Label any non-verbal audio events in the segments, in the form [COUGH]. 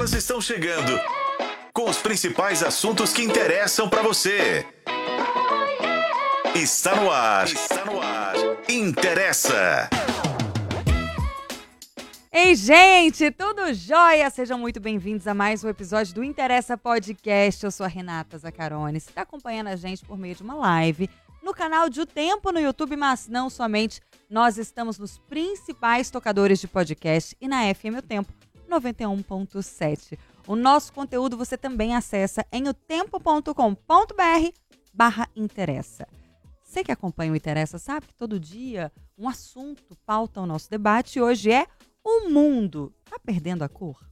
Elas estão chegando com os principais assuntos que interessam para você. Está no ar. Está no ar. Interessa. Ei, gente, tudo jóia? Sejam muito bem-vindos a mais um episódio do Interessa Podcast. Eu sou a Renata Zacarone. Você está acompanhando a gente por meio de uma live no canal de O Tempo no YouTube, mas não somente. Nós estamos nos principais tocadores de podcast e na FM O Tempo 91.7. O nosso conteúdo você também acessa em otempo.com.br barra interessa. Você que acompanha o Interessa sabe que todo dia um assunto pauta o nosso debate e hoje é o mundo. Tá perdendo a cor?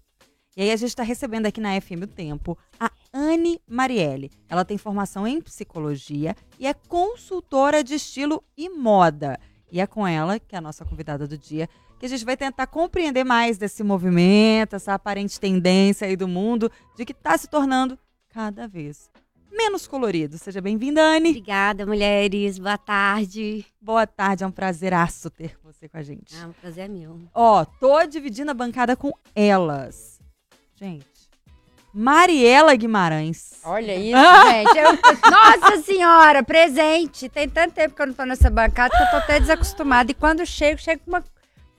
E aí a gente está recebendo aqui na FM O Tempo a Anne Marielle. Ela tem formação em psicologia e é consultora de estilo e moda. E é com ela, que a nossa convidada do dia, que a gente vai tentar compreender mais desse movimento, essa aparente tendência aí do mundo, de que está se tornando cada vez menos colorido. Seja bem-vinda, Anne. Obrigada, mulheres. Boa tarde. Boa tarde, é um prazeraço ter você com a gente. Ah, o prazer é meu. Ó, tô dividindo a bancada com elas. Gente, Mariela Guimarães. Olha [LAUGHS] isso, gente. Eu- [LAUGHS] nossa senhora, presente. Tem tanto tempo que eu não tô nessa bancada que eu tô até desacostumada. E quando chego, chego com uma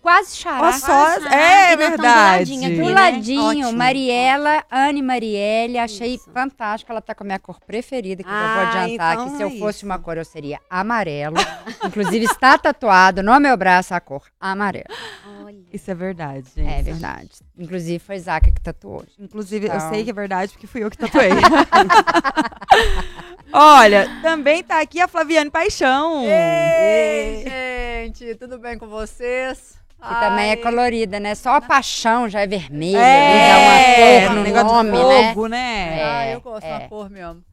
quase chará. Ó, só, é do verdade. ladinho aqui, Do né? ladinho, Ótimo. Mariela, Anne Marielle, achei Isso. fantástico. Ela tá com a minha cor preferida, que eu já Ah, vou adiantar então que se eu é fosse isso. uma cor, eu seria amarelo. Inclusive, está tatuado no meu braço a cor amarelo. Olha. Isso é verdade, gente. É verdade. Inclusive, foi Zaca que tatuou. Inclusive, eu Então. sei que é verdade porque fui eu que tatuei. [LAUGHS] Olha, também tá aqui a Flaviane Paixão. Ei, gente, tudo bem com vocês? Que também é Ai, colorida, né? Só a paixão já é vermelha, É, já uma cor um no negócio nome, de né? fogo, né? Ah, É, eu gosto é. da cor mesmo.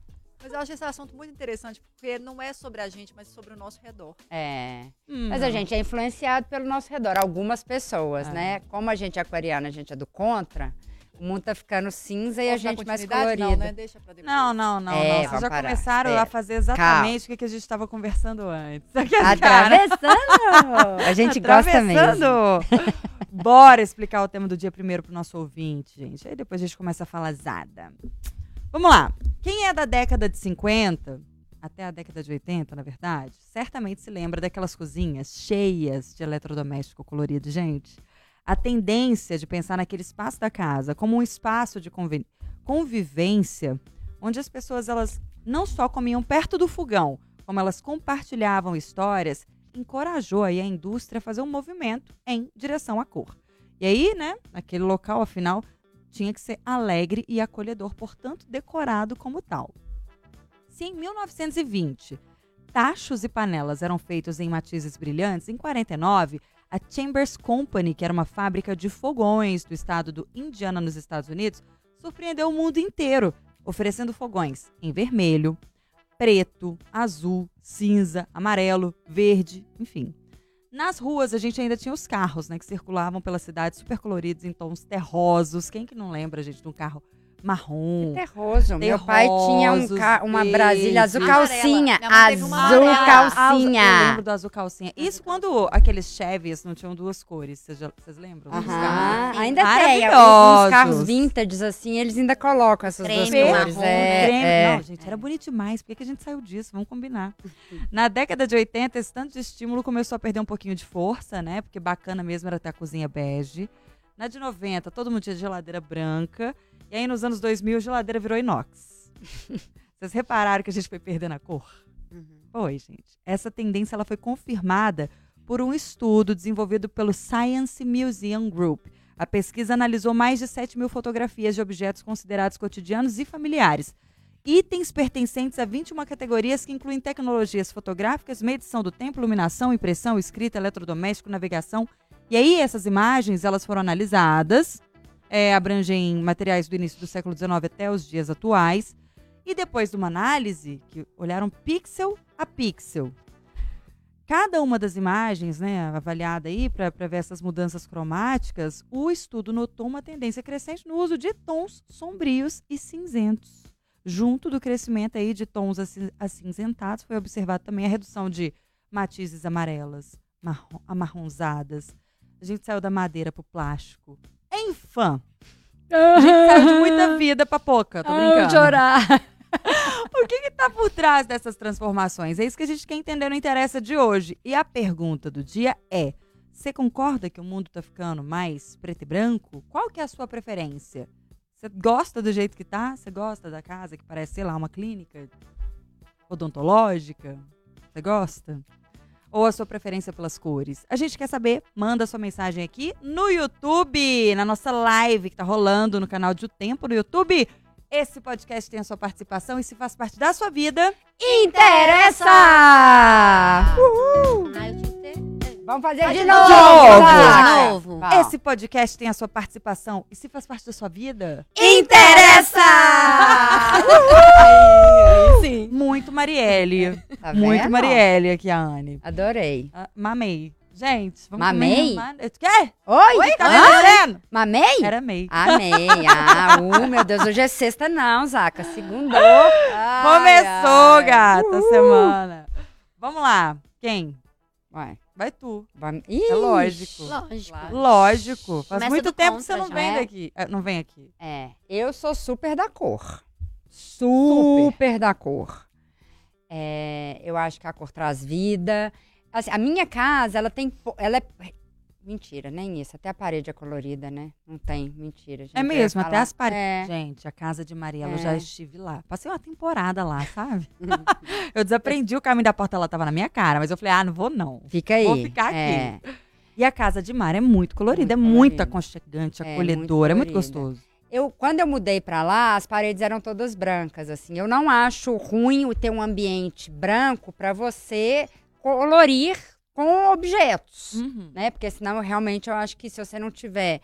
Mas eu acho esse assunto muito interessante, porque não é sobre a gente, mas sobre o nosso redor. É. Hum. Mas a gente é influenciado pelo nosso redor, algumas pessoas, É. né? Como a gente é aquariana, a gente é do contra, o mundo tá ficando cinza e a Posso gente mais colorida. Não, né? Deixa pra depois. Não, não, não, É, não. Vocês já parar. começaram É. a fazer exatamente o que a gente estava conversando antes. [LAUGHS] Atravessando! A gente gosta mesmo. [LAUGHS] Bora explicar o tema do dia primeiro pro nosso ouvinte, gente. Aí depois a gente começa a falar zada. Vamos lá. Quem é da década de 50 até a década de 80, na verdade, certamente se lembra daquelas cozinhas cheias de eletrodoméstico colorido, gente. A tendência de pensar naquele espaço da casa como um espaço de convi- convivência, onde as pessoas elas não só comiam perto do fogão, como elas compartilhavam histórias, encorajou aí a indústria a fazer um movimento em direção à cor. E aí, né, aquele local, afinal, tinha que ser alegre e acolhedor, portanto, decorado como tal. Se em 1920 tachos e panelas eram feitos em matizes brilhantes, em 49 a Chambers Company, que era uma fábrica de fogões do estado do Indiana, nos Estados Unidos, surpreendeu o mundo inteiro, oferecendo fogões em vermelho, preto, azul, cinza, amarelo, verde, enfim. Nas ruas a gente ainda tinha os carros, né, que circulavam pela cidade super coloridos em tons terrosos. Quem que não lembra, gente, de um carro marrom? Terroso. Meu pai tinha um ca- uma. Brasília azul Amarela. calcinha. Azul amarela. Ah, Eu calcinha. lembro do azul calcinha. Isso quando aqueles Chevys não tinham duas cores. Vocês, já- vocês lembram? Aham, carros? Ainda tem. Os carros vintage, assim, eles ainda colocam essas duas Creme, cores. marrom, É, Creme. é. Não, gente, era bonito demais. Por que que a gente saiu disso? Vamos combinar. [LAUGHS] Na década de 80, esse tanto de estímulo começou a perder um pouquinho de força, né? Porque bacana mesmo era ter a cozinha bege. Na de 90, todo mundo tinha geladeira branca. E aí, nos anos 2000, a geladeira virou inox. [LAUGHS] Vocês repararam que a gente foi perdendo a cor? Foi, gente. Essa tendência ela foi confirmada por um estudo desenvolvido pelo Science Museum Group. A pesquisa analisou mais de 7 mil fotografias de objetos considerados cotidianos e familiares. Itens pertencentes a 21 categorias que incluem tecnologias fotográficas, medição do tempo, iluminação, impressão, escrita, eletrodoméstico, navegação. E aí essas imagens elas foram analisadas, é, abrangem materiais do início do século XIX até os dias atuais. E depois de uma análise, que olharam pixel a pixel, cada uma das imagens, né, avaliada aí para ver essas mudanças cromáticas, o estudo notou uma tendência crescente no uso de tons sombrios e cinzentos. Junto do crescimento aí de tons aci- acinzentados, foi observado também a redução de matizes amarelas, marrom- amarronzadas. A gente saiu da madeira para o plástico. Enfim, A gente saiu de muita vida pra pouca, tô brincando. Ah, chorar. [LAUGHS] O que que tá por trás dessas transformações? É isso que a gente quer entender no Interessa de hoje. E a pergunta do dia é: você concorda que o mundo tá ficando mais preto e branco? Qual que é a sua preferência? Você gosta do jeito que tá? Você gosta da casa que parece, sei lá, uma clínica odontológica? Você gosta? Ou a sua preferência pelas cores? A gente quer saber, manda sua mensagem aqui no YouTube, na nossa live que tá rolando no canal de O Tempo no YouTube. Esse podcast tem a sua participação e se faz parte da sua vida, Interessa! Ah, eu tinha que ter. Vamos fazer de de novo. novo. De novo. Vai. esse podcast tem a sua participação e se faz parte da sua vida, Interessa! [LAUGHS] sim. Muito Marielle. Tá Muito vendo? Marielle aqui, a Anne. Adorei. Ah, mamei. Gente, vamos Mamei? comer. Quer? Oi? Oi, tá Hã? entendendo? Mamei? Era mei. Amei. [LAUGHS] Ah, uh, meu Deus, hoje é sexta não, Zaca. Segundou. Começou, gata, a semana. Vamos lá. Quem? Ué, Vai tu. vai... É lógico. Lógico. Lógico. Faz Começa muito tempo que você contra não vem É? daqui. Ah, Não vem aqui. É, eu sou super da cor. Super, da cor. É, eu acho que a cor traz vida. Assim, a minha casa, ela tem. Ela é. Mentira, nem isso. Até a parede é colorida, né? Não tem, mentira. gente. É Eu mesmo, até as paredes. É. Gente, a casa de Mariela, eu É. já estive lá. Passei uma temporada lá, sabe? [LAUGHS] eu desaprendi o caminho da porta, ela tava na minha cara, mas eu falei, ah, não vou não. Fica aí. Vou ficar aqui. É. E a casa de Mara é muito colorida, Muito é muito colorida. aconchegante, É, acolhedora, é muito muito gostoso. Eu, quando eu mudei pra lá, as paredes eram todas brancas, assim. Eu não acho ruim o ter um ambiente branco pra você colorir com objetos, Uhum. né? Porque senão, realmente, eu acho que se você não tiver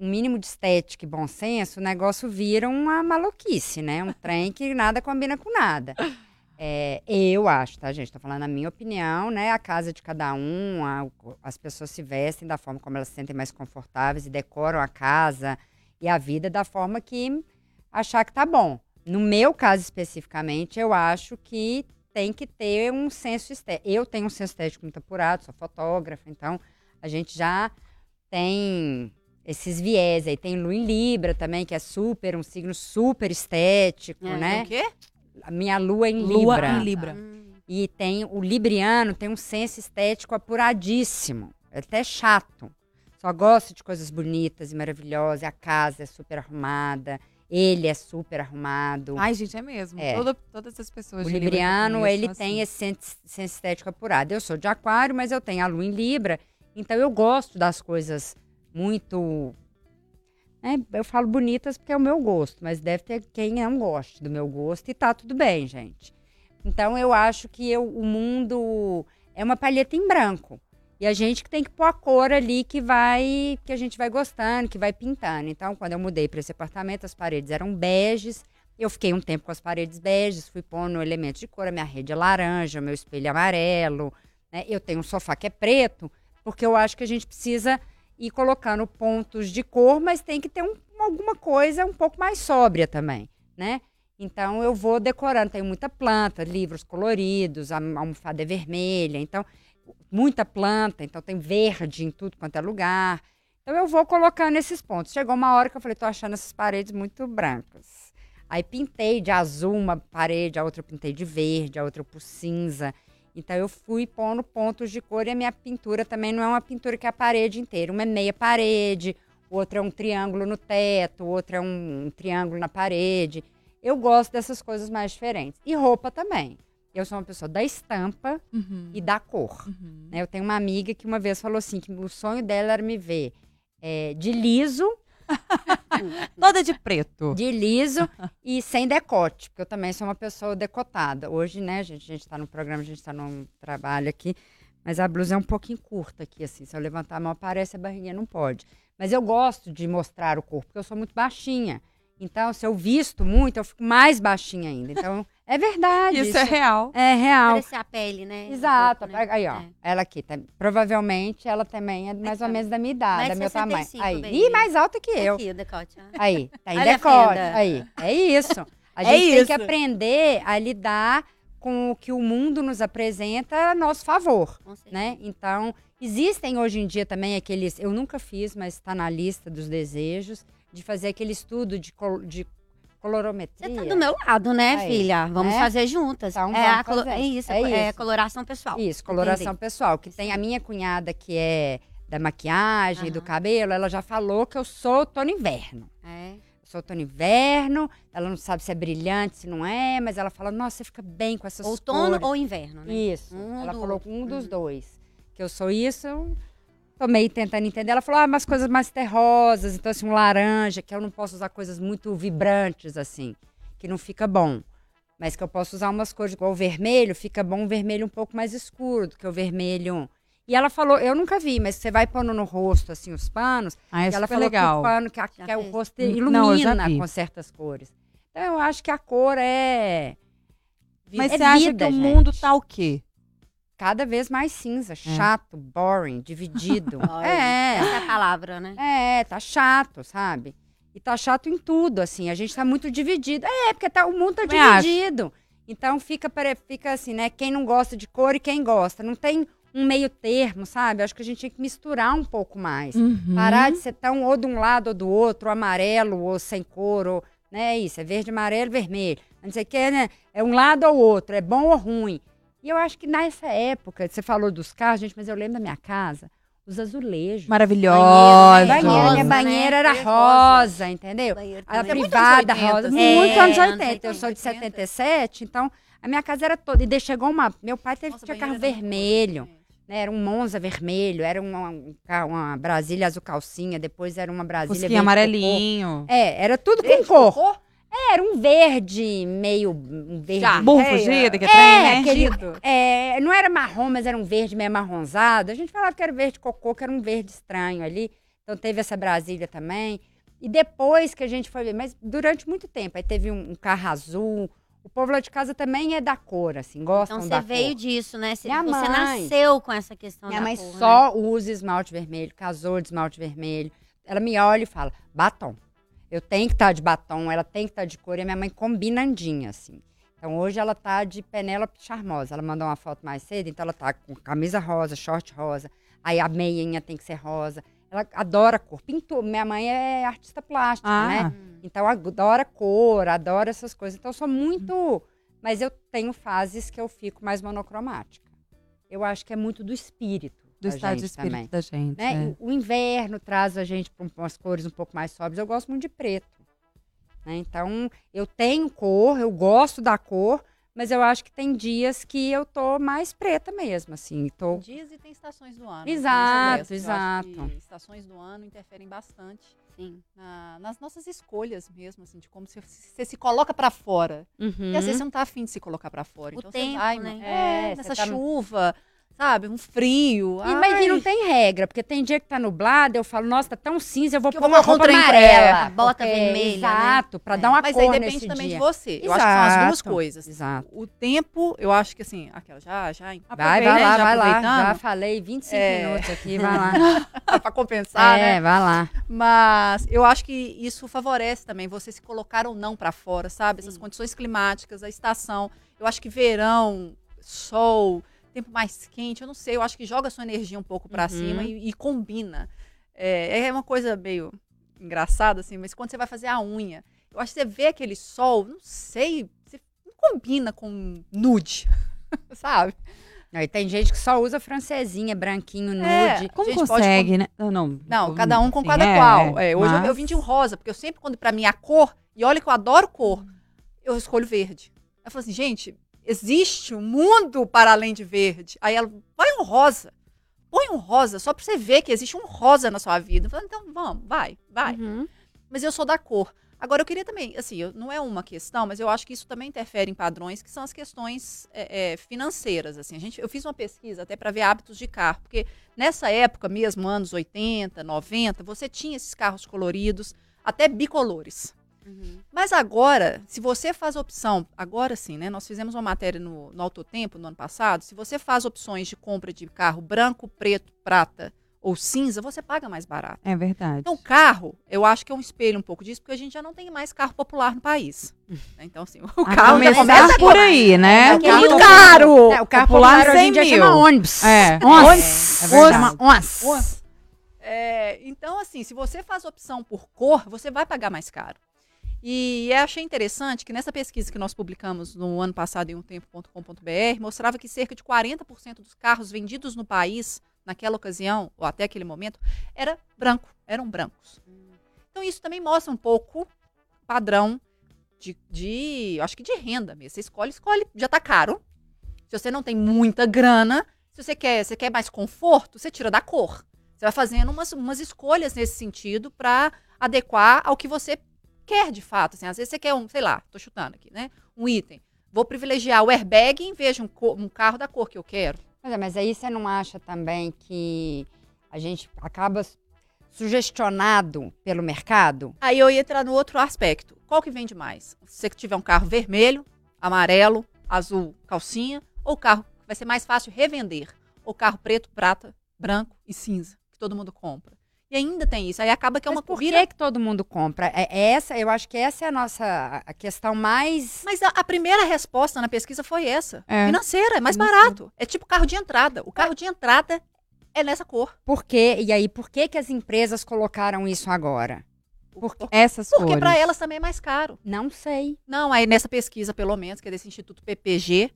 um mínimo de estética e bom senso, o negócio vira uma maluquice, né? Um trem que nada combina com nada. [LAUGHS] É, eu acho, tá, gente? Tô falando a minha opinião, né? A casa de cada um, a- as pessoas se vestem da forma como elas se sentem mais confortáveis e decoram a casa e a vida da forma que achar que tá bom. No meu caso especificamente, eu acho que tem que ter um senso estético. Eu tenho um senso estético muito apurado, sou fotógrafa, então a gente já tem esses viés aí. Tem Lua em Libra também, que é super, um signo super estético, É, né? O quê? A minha lua em Lua Libra. em Libra. Hum, E tem o libriano tem um senso estético apuradíssimo. É até chato. Só gosta de coisas bonitas e maravilhosas. A casa é super arrumada. Ele é super arrumado. Ai, gente, é mesmo. É. Toda- todas as pessoas o libriano, ele são tem assim. esse sen- senso estético apurado. Eu sou de aquário, mas eu tenho a lua em Libra. Então eu gosto das coisas muito... né, eu falo bonitas porque é o meu gosto, mas deve ter quem não goste do meu gosto e tá tudo bem, gente. Então eu acho que eu- o mundo é uma palheta em branco. E a gente que tem que pôr a cor ali que vai, que a gente vai gostando, que vai pintando. Então, quando eu mudei para esse apartamento, as paredes eram beges. Eu fiquei um tempo com as paredes beges, fui pondo elementos de cor, a minha rede é laranja, meu espelho é amarelo, né? Eu tenho um sofá que é preto, porque eu acho que a gente precisa ir colocando pontos de cor, mas tem que ter um- alguma coisa um pouco mais sóbria também, né? Então eu vou decorando, tenho muita planta, livros coloridos, a almofada é vermelha, então muita planta, então tem verde em tudo quanto é lugar. Então eu vou colocando esses pontos. Chegou uma hora que eu falei, tô achando essas paredes muito brancas. Aí pintei de azul uma parede, a outra eu pintei de verde, a outra pus cinza. Então eu fui pondo pontos de cor e a minha pintura também não é uma pintura que é a parede inteira. Uma é meia parede, outra é um triângulo no teto, outra é um, um triângulo na parede. Eu gosto dessas coisas mais diferentes. E roupa também. Eu sou uma pessoa da estampa Uhum, e da cor. uhum. né? Eu tenho uma amiga que uma vez falou assim, que o sonho dela era me ver é, de liso, [LAUGHS] Toda de preto. de liso e sem decote, porque eu também sou uma pessoa decotada. Hoje, né, gente, a gente tá no programa, a gente tá num trabalho aqui, mas a blusa é um pouquinho curta aqui, assim. Se eu levantar a mão, aparece a barriguinha, não pode. Mas eu gosto de mostrar o corpo, porque eu sou muito baixinha. Então, se eu visto muito, eu fico mais baixinha ainda. Então, é verdade. Isso é real. é real. Parece a pele, né? do Exato. corpo, né? Aí, ó. É. Ela aqui. tá- provavelmente ela também é mais ou Aqui, ó. menos da minha idade, Mais da meu tamanho. 65, Aí. baby. Ih, mais alta que eu. Aqui, o decote. ó. Aí, tá em decote. Aí. É isso. A [LAUGHS] É gente tem isso. que aprender a lidar com o que o mundo nos apresenta a nosso favor, Com certeza. né? Então, existem hoje em dia também aqueles, eu nunca fiz, mas está na lista dos desejos, de fazer aquele estudo de, de colorometria. Você tá do meu lado, né, Aí, filha? Vamos né? fazer juntas. Então, é, vamos a colo- é isso, É é, isso. coloração pessoal. Isso, coloração Entendi. pessoal. Que tem a minha cunhada que é da maquiagem, do Aham. cabelo, ela já falou que eu sou outono inverno. É. sou outono inverno, ela não sabe se é brilhante, se não é, mas ela fala, nossa, você fica bem com essas Outono cores. ou inverno, né? Isso, Um ela do falou outro. um dos Uhum. dois. Que eu sou isso, meio tentando entender. Ela falou, ah, umas coisas mais terrosas, então assim, um laranja, que eu não posso usar coisas muito vibrantes, assim, que não fica bom. Mas que eu posso usar umas cores igual o vermelho, fica bom um vermelho um pouco mais escuro do que o vermelho... E ela falou, eu nunca vi, mas você vai pondo no rosto, assim, os panos, Ah, é e ela falou legal. que o pano, que, a- que é o rosto Hum, não, ilumina vi. com certas cores. Então eu acho que a cor é. Mas é você acha vida, que o gente. mundo tá o quê? Cada vez mais cinza, chato, boring, dividido. [LAUGHS] É, Essa é a palavra, né? é, tá chato, sabe? E tá chato em tudo, assim. A gente tá muito dividido. É, porque tá, o mundo tá dividido. Então fica, pare- fica assim, né? Quem não gosta de cor e quem gosta. Não tem um meio termo, sabe? Acho que a gente tinha que misturar um pouco mais. Uhum. Parar de ser tão ou de um lado ou do outro, amarelo ou sem cor, ou, né? Isso, é verde, amarelo, vermelho. Não sei o que, né? É um lado ou outro, é bom ou ruim. E eu acho que nessa época, você falou dos carros, gente, mas eu lembro da minha casa, os azulejos. Maravilhosa. Banheira, rosa, minha né? banheira era Rosa. rosa, entendeu? Banheiro A privada muito anos 80, rosa, muito É, anos anos 80. Eu sou de 80. 77, então a minha casa era toda. E daí chegou uma. Meu pai teve, Nossa, tinha carro muito vermelho. né, era um Monza vermelho, era uma, um uma Brasília azul calcinha, depois era uma Brasília Fusquinha amarelinho. É, era tudo Verde com cor. cocô? É, era um verde meio um verde. Já. Burro É, fugido, que é, trem, né? aquele-. É, não era marrom, mas era um verde meio marronzado. A gente falava que era verde cocô, que era um verde estranho ali. Então teve essa Brasília também. E depois que a gente foi ver, mas durante muito tempo, aí teve um, um carro azul. O povo lá de casa também é da cor, assim, gostam Então da você veio cor. disso, né? Você, Minha você mãe. nasceu com essa questão Minha da mãe cor, né? só usa esmalte vermelho, casou de esmalte vermelho. Ela me olha e fala, batom. Eu tenho que estar de batom, ela tem que estar de cor. E a minha mãe combinandinha, assim. Então hoje ela tá de Penélope Charmosa. Ela mandou uma foto mais cedo, então ela tá com camisa rosa, short rosa. Aí a meinha tem que ser rosa. Ela adora cor. Pintou. Minha mãe é artista plástica, Ah. né? Então adora cor, adora essas coisas. Então eu sou muito. Mas eu tenho fases que eu fico mais monocromática. Eu acho que é muito do espírito. Do estado de espírito também. da gente. Né? é. O inverno traz a gente para umas cores um pouco mais sóbrias. Eu gosto muito de preto. né? Então, eu tenho cor, eu gosto da cor, mas eu acho que tem dias que eu tô mais preta mesmo, assim. Tô... Dias e tem estações do ano. Exato, é exato. que estações do ano interferem bastante Sim. na- nas nossas escolhas mesmo, assim, de como você, você se coloca pra fora. Uhum. E às vezes você não tá afim de se colocar pra fora. O então tempo, você vai, né? É, é, nessa tá- chuva, sabe? Um frio. E, mas e não tem regra, porque tem dia que tá nublado, eu falo, nossa, tá tão cinza, eu vou pôr uma um roupa amarela. bota porque- vermelha, né? Exato, pra É. dar uma Mas cor aí depende também dia. de você. Eu acho que são as duas Exato, coisas. Exato. O tempo, eu acho que assim, aquela já, já. Vai, aproveita, vai lá, já vai lá. Já falei 25 É. minutos aqui, vai lá. [LAUGHS] pra compensar, né? é, vai lá. Mas eu acho que isso favorece também você se colocar ou não para fora, sabe? Essas Sim. condições climáticas, a estação. Eu acho que verão, sol, tempo mais quente, eu não sei, eu acho que joga sua energia um pouco para Uhum. cima e, e combina. É, é uma coisa meio engraçada, assim, mas quando você vai fazer a unha, eu acho que você vê aquele sol, não sei, você não combina com nude, [LAUGHS] sabe? Aí tem gente que só usa francesinha, branquinho, nude. É. Como gente pode consegue, né? Não, não. Não, cada um com Sim, cada é, qual. É, hoje eu- eu, mas- vim de um rosa, porque eu sempre, quando pra mim a cor, e olha que eu adoro cor, eu escolho verde. Eu falo assim, gente, existe um mundo para além de verde. Aí ela, vai um rosa. Põe um rosa, só pra você ver que existe um rosa na sua vida. Eu falo, então vamos, vai, vai. Uhum. Mas eu sou da cor. Agora, eu queria também, assim, não é uma questão, mas eu acho que isso também interfere em padrões, que são as questões é, é, financeiras. Assim. A gente, eu fiz uma pesquisa até para ver hábitos de carro, porque nessa época mesmo, anos 80, 90, você tinha esses carros coloridos, até bicolores. Uhum. Mas agora, se você faz opção, agora sim, né? Nós fizemos uma matéria no, no Autotempo no ano passado. Se você faz opções de compra de carro branco, preto, prata ou cinza, você paga mais barato. É verdade. Então, carro, eu acho que é um espelho um pouco disso, porque a gente já não tem mais carro popular no país. [LAUGHS] Então, assim, o A carro já começa por aí, né? É, o carro muito caro. É, o carro Popular popular hoje em 100 dia mil. chama ônibus. É. Ons. É verdade. Chama ons. Ons. É, então, assim, se você faz opção por cor, você vai pagar mais caro. E achei interessante que nessa pesquisa que nós publicamos no ano passado em umtempo.com.br, mostrava que cerca de 40% dos carros vendidos no país, naquela ocasião, ou até aquele momento, era branco, eram brancos. Então isso também mostra um pouco padrão de, de acho que de renda mesmo. Você escolhe, escolhe, já tá caro. Se você não tem muita grana, se você quer, você quer mais conforto, você tira da cor. Você vai fazendo umas, umas escolhas nesse sentido para adequar ao que você quer de fato. Assim, às vezes você quer um, sei lá, tô chutando aqui, né? Um item. Vou privilegiar o airbag em vez de um, um carro da cor que eu quero. Pois é, mas aí você não acha também que a gente acaba sugestionado pelo mercado? Aí eu ia entrar no outro aspecto. Qual que vende mais? Se você tiver um carro vermelho, amarelo, azul, calcinha, ou carro que vai ser mais fácil revender, ou carro preto, prata, branco e cinza, que todo mundo compra. E ainda tem isso. Aí acaba que é Mas uma por corrida. que, que todo mundo compra? É, é essa, eu acho que essa é a nossa a questão mais. Mas a, a primeira resposta na pesquisa foi essa. É. Financeira, é mais barato. É tipo carro de entrada. O carro de entrada é nessa cor. Por quê? E aí, por que, que as empresas colocaram isso agora? Porque, Essas porque para elas também é mais caro. Não sei. Não, aí nessa pesquisa, pelo menos, que é desse Instituto PPG,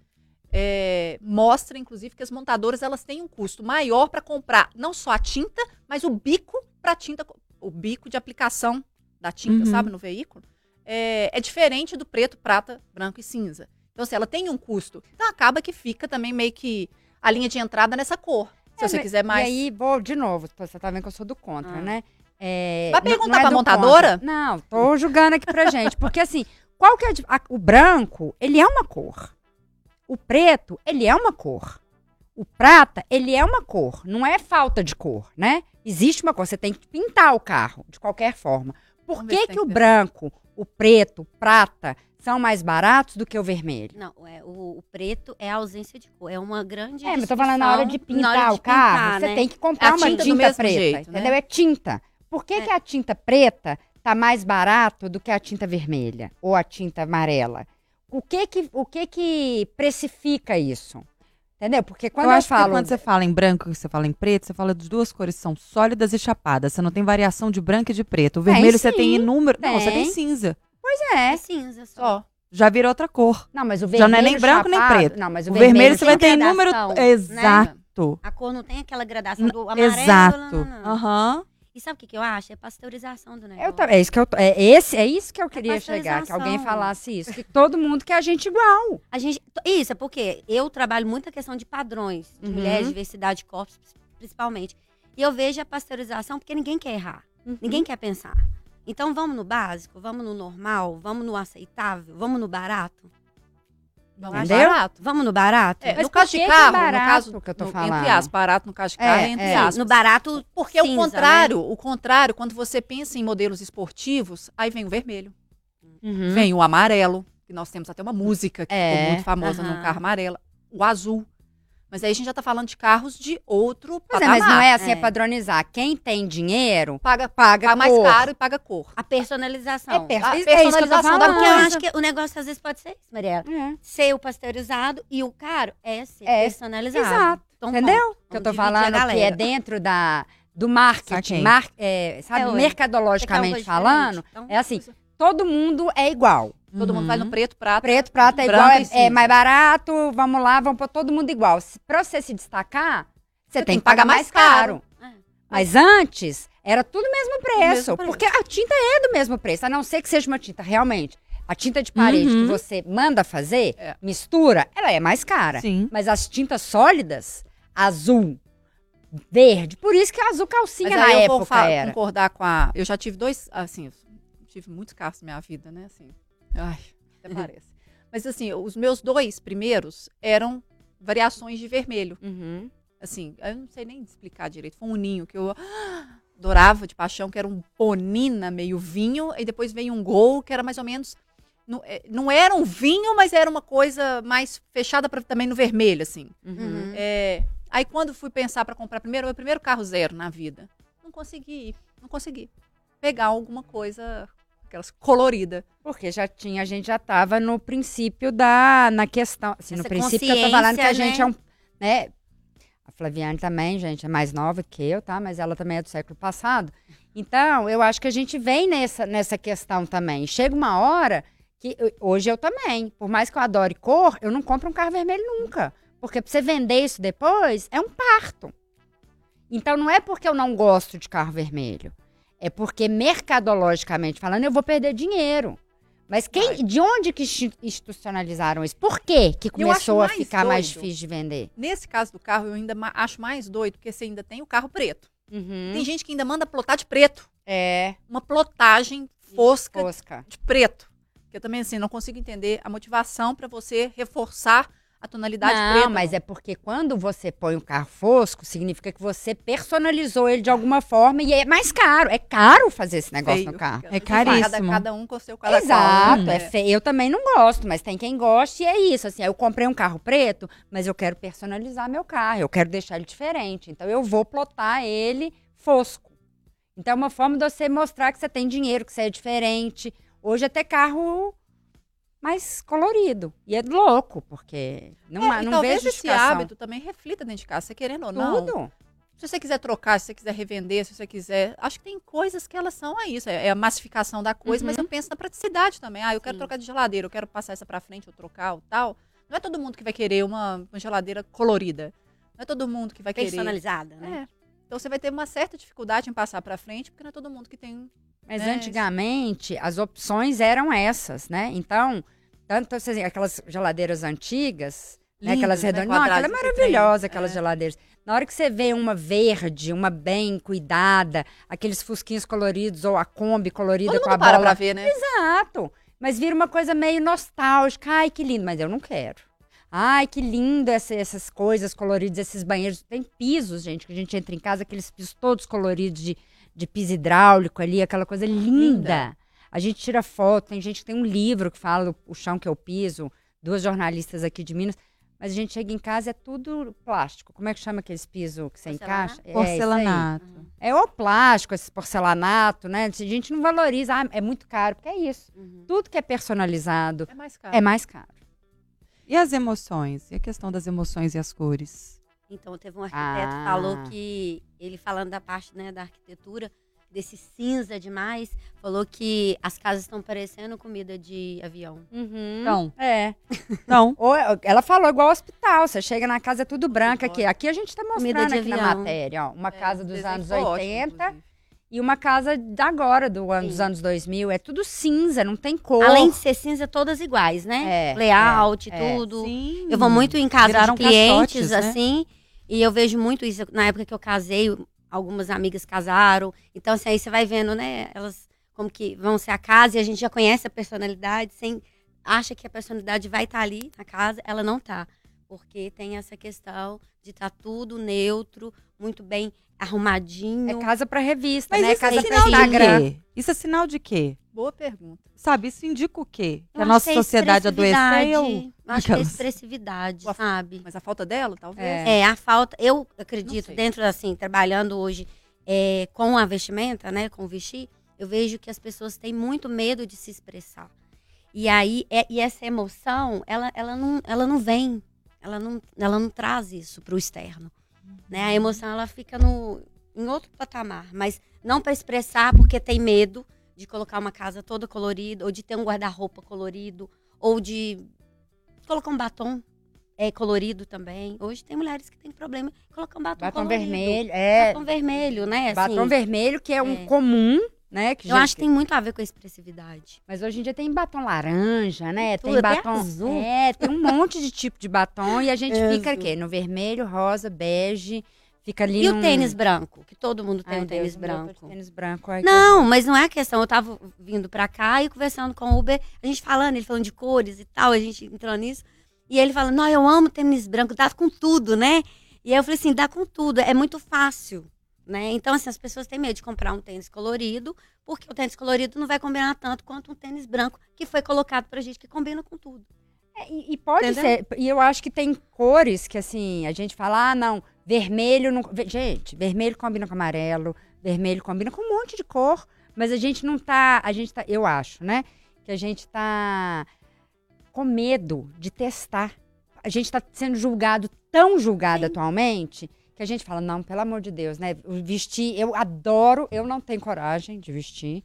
é, mostra, inclusive, que as montadoras elas têm um custo maior para comprar não só a tinta, mas o bico para tinta, o bico de aplicação da tinta, Uhum. sabe, no veículo, é, é diferente do preto, prata, branco e cinza. Então, se ela tem um custo, então acaba que fica também meio que a linha de entrada nessa cor. Se É, você quiser mais. E aí, vou de novo, você tá vendo que eu sou do contra, Ah. né? É, Vai não- perguntar não é pra do montadora? contra. Não, tô julgando aqui pra gente. Porque assim, qual que é a- o branco, ele é uma cor. O preto, ele é uma cor. O prata, ele é uma cor. Não é falta de cor, né? Existe uma cor. Você tem que pintar o carro, de qualquer forma. Por que, tem que o branco, o preto, o prata são mais baratos do que o vermelho? Não, é, o, o preto é a ausência de cor. É uma grande. É, mas tô falando na hora de pintar hora o de carro, pintar, você né? tem que É comprar a uma tinta tinta, do mesmo preta, jeito, né? entendeu? É tinta. Por que, É. que a tinta preta tá mais barato do que a tinta vermelha ou a tinta amarela? O que que, o que que precifica isso? Entendeu? Porque quando eu eu, acho que falo... quando você fala em branco e você fala em preto, você fala de duas cores que são sólidas e chapadas. Você não tem variação de branco e de preto. O Tem vermelho você sim, tem inúmero. Não, você tem tem. cinza. É É. cinza só. Já vira outra cor. Não, mas o Já vermelho não é nem branco nem chapado- preto. Não, mas o, O vermelho, você vai ter tem inúmero. né? Exato. A cor não tem aquela gradação do amarelo. Exato. Aham. E sabe o que, que eu acho? É pasteurização do negócio. Eu é isso que eu é esse é isso que eu queria chegar, que alguém falasse isso, que todo mundo quer a gente igual. A gente, isso, é porque eu trabalho muito a questão de padrões, de Uhum. mulheres, diversidade de corpos, principalmente. E eu vejo a pasteurização porque ninguém quer errar, Uhum. ninguém quer pensar. Então vamos no básico, vamos no normal, vamos no aceitável, vamos no barato. Vamos Entendeu? barato. Vamos no barato? É, no caso de é carro, barato no caso que eu tô no- falando? entre aspas, barato no caso de carro, É, é, entre é. aspas. no barato, Porque o cinza, contrário, o contrário, quando você pensa em modelos esportivos, aí vem o vermelho, Uhum. vem o amarelo, que nós temos até uma música que É, ficou muito famosa no aham. carro amarelo, o azul. Mas aí a gente já tá falando de carros de outro Pois é, patamar. mas não é assim, é É. padronizar. Quem tem dinheiro, Paga, paga paga mais caro e paga cor. A personalização. É, per- A é eu tô personalização da falando. Porque eu acho que o negócio às vezes pode ser isso, Mariela. É. Ser o pasteurizado e o caro é ser É, personalizado. exato. Então, Entendeu? que eu tô a falando que é dentro da, do marketing, mar- é, sabe, É, ué. mercadologicamente falando, então- é assim, todo mundo é igual. Todo mundo vai no preto, prata. Preto, prata é igual, é, é mais barato, vamos lá, vamos pôr todo mundo igual. Pra você se destacar, você, tem que pagar mais caro. É. Mas antes, era tudo mesmo preço, mesmo preço. porque a tinta é do mesmo preço, a não ser que seja uma tinta realmente. A tinta de parede Uhum. que você manda fazer, É. mistura, ela é mais cara. Sim. Mas as tintas sólidas, azul, verde, por isso que a azul calcinha Mas na aí eu vou época era. concordar com a. Eu já tive dois. Assim, tive muitos carros na minha vida, né? Assim. Ai, até parece. Mas assim, os meus dois primeiros eram variações de vermelho. Uhum. Assim, eu não sei nem explicar direito. Foi um ninho que eu ah, adorava de paixão, que era um Bonina meio vinho, e depois veio um Gol, que era mais ou menos. Não, é, não era um vinho, mas era uma coisa mais fechada pra, também no vermelho, assim. Uhum. É, aí quando fui pensar para comprar primeiro, meu primeiro carro zero na vida, não consegui, não consegui pegar alguma coisa aquelas colorida. Porque já tinha, a gente já estava no princípio da, na questão, assim, no princípio que eu tô falando que a consciência, gente né? é um, né, A Flaviane também, gente, é mais nova que eu, tá? Mas ela também é do século passado. Então, eu acho que a gente vem nessa, nessa questão também. Chega uma hora que hoje eu também, por mais que eu adore cor, eu não compro um carro vermelho nunca. Porque pra você vender isso depois, é um parto. Então, não é porque eu não gosto de carro vermelho. É porque, mercadologicamente falando, eu vou perder dinheiro. Mas quem, de onde que insti- institucionalizaram isso? Por quê que E acho começou a mais ficar mais doido. difícil de vender? Nesse caso do carro, eu ainda acho mais doido, porque você ainda tem o carro preto. Tem gente que ainda manda plotar de preto. É, Uma plotagem fosca fosca. de preto. Que eu também, assim, não consigo entender a motivação para você reforçar a tonalidade não, preta. mas é porque quando você põe um carro fosco, significa que você personalizou ele de alguma forma e é mais caro. É caro fazer esse negócio Feio. no carro. É Cada, caríssimo. cada um com o seu cada Exato, qual, é feio. Eu também não gosto, mas tem quem goste e é isso. Assim, eu comprei um carro preto, mas eu quero personalizar meu carro, eu quero deixar ele diferente. Então eu vou plotar ele fosco. Então é uma forma de você mostrar que você tem dinheiro, que você é diferente. Hoje até carro mais colorido. E é louco, porque não, há- É, não talvez vejo esse hábito também reflita dentro de casa, você querendo ou não. Tudo. Se você quiser trocar, se você quiser revender, se você quiser. Acho que tem coisas que elas são a isso. É é a massificação da coisa, mas eu penso na praticidade também. Ah, eu quero Sim. trocar de geladeira, eu quero passar essa pra frente ou trocar ou tal. Não é todo mundo que vai querer uma, uma geladeira colorida. Não é todo mundo que vai querer. Personalizada, né? É. Então você vai ter uma certa dificuldade em passar pra frente, porque não é todo mundo que tem. Mas né, antigamente as opções eram essas, né? Então, tanto assim, aquelas geladeiras antigas, né? Aquelas né, redondas. Não, aquela é maravilhosa, aquelas É. geladeiras. Na hora que você vê uma verde, uma bem cuidada, aqueles fusquinhos coloridos ou a Kombi colorida Todo com a para bola. pra ver, né? Exato. Mas vira uma coisa meio nostálgica. Ai, que lindo, mas eu não quero. Ai, que lindo essa- essas coisas coloridas, esses banheiros. Tem pisos, gente, que a gente entra em casa, aqueles pisos todos coloridos de, de piso hidráulico ali, aquela coisa linda. Linda. A gente tira foto, tem gente que tem um livro que fala o, o chão que eu piso, duas jornalistas aqui de Minas. Mas a gente chega em casa é tudo plástico. Como é que chama aqueles pisos que você Porcelanato? encaixa? É. Porcelanato. É o plástico, esse porcelanato, né? A gente não valoriza. Ah, é muito caro, porque é isso. Uhum. Tudo que é personalizado É mais caro. é mais caro. E as emoções? E a questão das emoções e as cores? Então, teve um arquiteto que Ah. falou que, ele falando da parte né, da arquitetura, desse cinza demais, falou que as casas estão parecendo comida de avião. Então, É. [LAUGHS] então Ou, ela falou igual hospital. Você chega na casa é tudo branca aqui. Aqui a gente tá Comida mostrando de aqui na matéria, ó. Uma É, casa dos anos ficou ótimo, 80 inclusive. e uma casa da agora, do ano, dos anos 2000. É tudo cinza, não tem cor. Além de ser cinza, todas iguais, né? É, Layout, é, é. tudo. sim. Eu vou muito em casa Viraram de clientes, caixotes, né? assim, e eu vejo muito isso. Na época que eu casei, algumas amigas casaram. Então, assim, aí você vai vendo, né? Elas como que vão ser a casa e a gente já conhece a personalidade, sem acha que a personalidade vai estar ali na casa, ela não tá. Porque tem essa questão de estar tudo neutro, muito bem arrumadinho. É casa pra revista, Mas né? isso é casa pra sinal de Instagram. quê? Isso é sinal de quê? Boa pergunta. Sabe, isso indica o quê? Que Eu a nossa que é sociedade adoeceu? Eu acho que é expressividade, Ué, sabe? Mas a falta dela, talvez. É. É, a falta. Eu acredito, dentro assim, trabalhando hoje é, com a vestimenta, né? Com o vestir, eu vejo que as pessoas têm muito medo de se expressar. E aí, é- e essa emoção, ela, ela, não, ela não vem. Ela não, ela não traz isso para o externo. Né? A emoção, ela fica no, em outro patamar. Mas não para expressar porque tem medo de colocar uma casa toda colorida, ou de ter um guarda-roupa colorido, ou de colocar um batom é, colorido também. Hoje tem mulheres que têm problema em colocar um batom, Batom colorido. vermelho. É, Batom vermelho, né? Assim, batom vermelho, que é um É. comum, né? Que Eu gente- acho que tem muito a ver com a expressividade. Mas hoje em dia tem batom laranja, né? Tudo, tem batom. azul. É, tem um monte de tipo de batom e a gente É [LAUGHS] fica azul. aqui no vermelho, rosa, bege, fica ali E num... o tênis branco? Que todo mundo tem Ai, um tênis Deus, branco. Tênis branco. ai, Não, mas não é a questão. Eu tava vindo pra cá e conversando com o Uber, a gente falando, ele falando de cores e tal, a gente entrou nisso. E ele falando, não, eu amo tênis branco, dá com tudo, né? E aí eu falei assim, dá com tudo, é muito fácil, né? Então, assim, as pessoas têm medo de comprar um tênis colorido, porque o tênis colorido não vai combinar tanto quanto um tênis branco que foi colocado pra gente, que combina com tudo. É, e, e pode Entendeu? ser. E eu acho que tem cores que, assim, a gente fala, ah, não, vermelho não. Gente, vermelho combina com amarelo, vermelho combina com um monte de cor. Mas a gente não tá. A gente tá. Eu acho, né? Que a gente tá com medo de testar. A gente tá sendo julgado, tão julgado atualmente, que a gente fala, não, pelo amor de Deus, né? Vestir, eu adoro, eu não tenho coragem de vestir,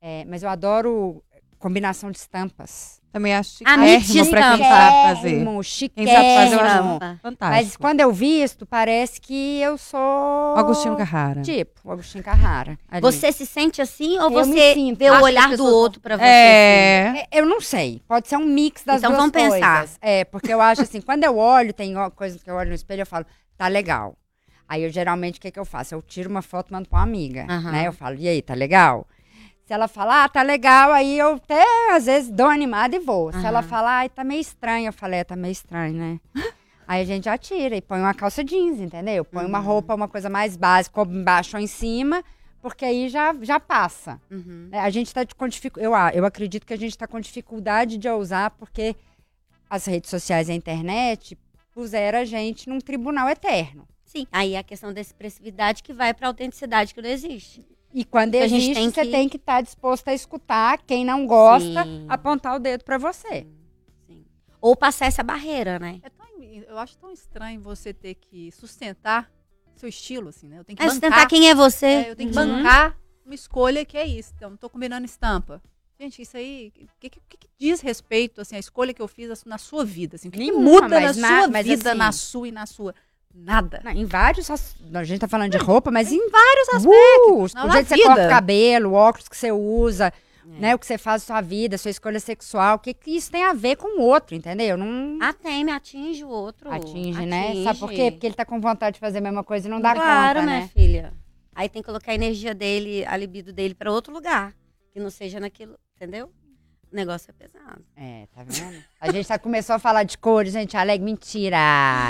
é, mas eu adoro combinação de estampas. Também acho Ah, chiquérrimo pra quem sabe fazer. Chiquérrimo, Quem sabe fazer, eu acho Chiquérrimo. fantástico. Mas quando eu visto, parece que eu sou. Agostinho Carrara. Tipo, Agostinho Carrara. ali. Você se sente assim ou Eu você sinto. vê o olhar do outro pra você? assim? É. É, Eu não sei. Pode ser um mix das Então duas vamos pensar. coisas. É, porque eu acho assim, quando eu olho, tem coisas que eu olho no espelho, eu falo, tá legal. Aí eu geralmente o que, que eu faço? Eu tiro uma foto e mando pra uma amiga. Né? Eu falo, e aí, tá legal? Se ela falar, ah, tá legal, aí eu até às vezes dou animada e vou. Se ela falar, ai, tá meio estranho, eu falei, é, tá meio estranho, né? [GASPS] aí a gente já tira e põe uma calça jeans, entendeu? Põe uma roupa, uma coisa mais básica, ou embaixo ou em cima, porque aí já, já passa. Uhum. É, A gente está com dificuldade. Eu, a- eu acredito que a gente está com dificuldade de ousar, porque as redes sociais e a internet puseram a gente num tribunal eterno. Sim, aí é a questão da expressividade que vai pra autenticidade que não existe. E quando Que a gente existe, tem você que- tem que estar disposto a escutar quem não gosta, Sim. apontar o dedo para você. Sim. Ou passar essa barreira, né? É tão- eu acho tão estranho você ter que sustentar seu estilo, assim, né? Eu tenho que É bancar. sustentar quem é você. É, eu tenho que Uhum. bancar uma escolha que é isso. Então, não tô combinando estampa. Gente, isso aí, o que, que- que- que diz respeito, assim, a escolha que eu fiz na sua vida? Assim, o que, que muda na sua mas vida, assim- na sua e na sua? Nada. Não, em vários. A gente tá falando de roupa, mas em Vários Uh, aspectos. o Não, na jeito que você corta o cabelo, o óculos que você usa, É. né? O que você faz na sua vida, sua escolha sexual. O que, que isso tem a ver com o outro, entendeu? Não. Ah, tem, me atinge o outro. Atinge, né? Atinge. Sabe por quê? Porque ele tá com vontade de fazer a mesma coisa e não dá claro, conta, minha né? filha. Aí tem que colocar a energia dele, a libido dele pra outro lugar. Que não seja naquilo, entendeu? O negócio é pesado. É, tá vendo? A gente tá, começou a falar de cores, gente, alegre, mentira,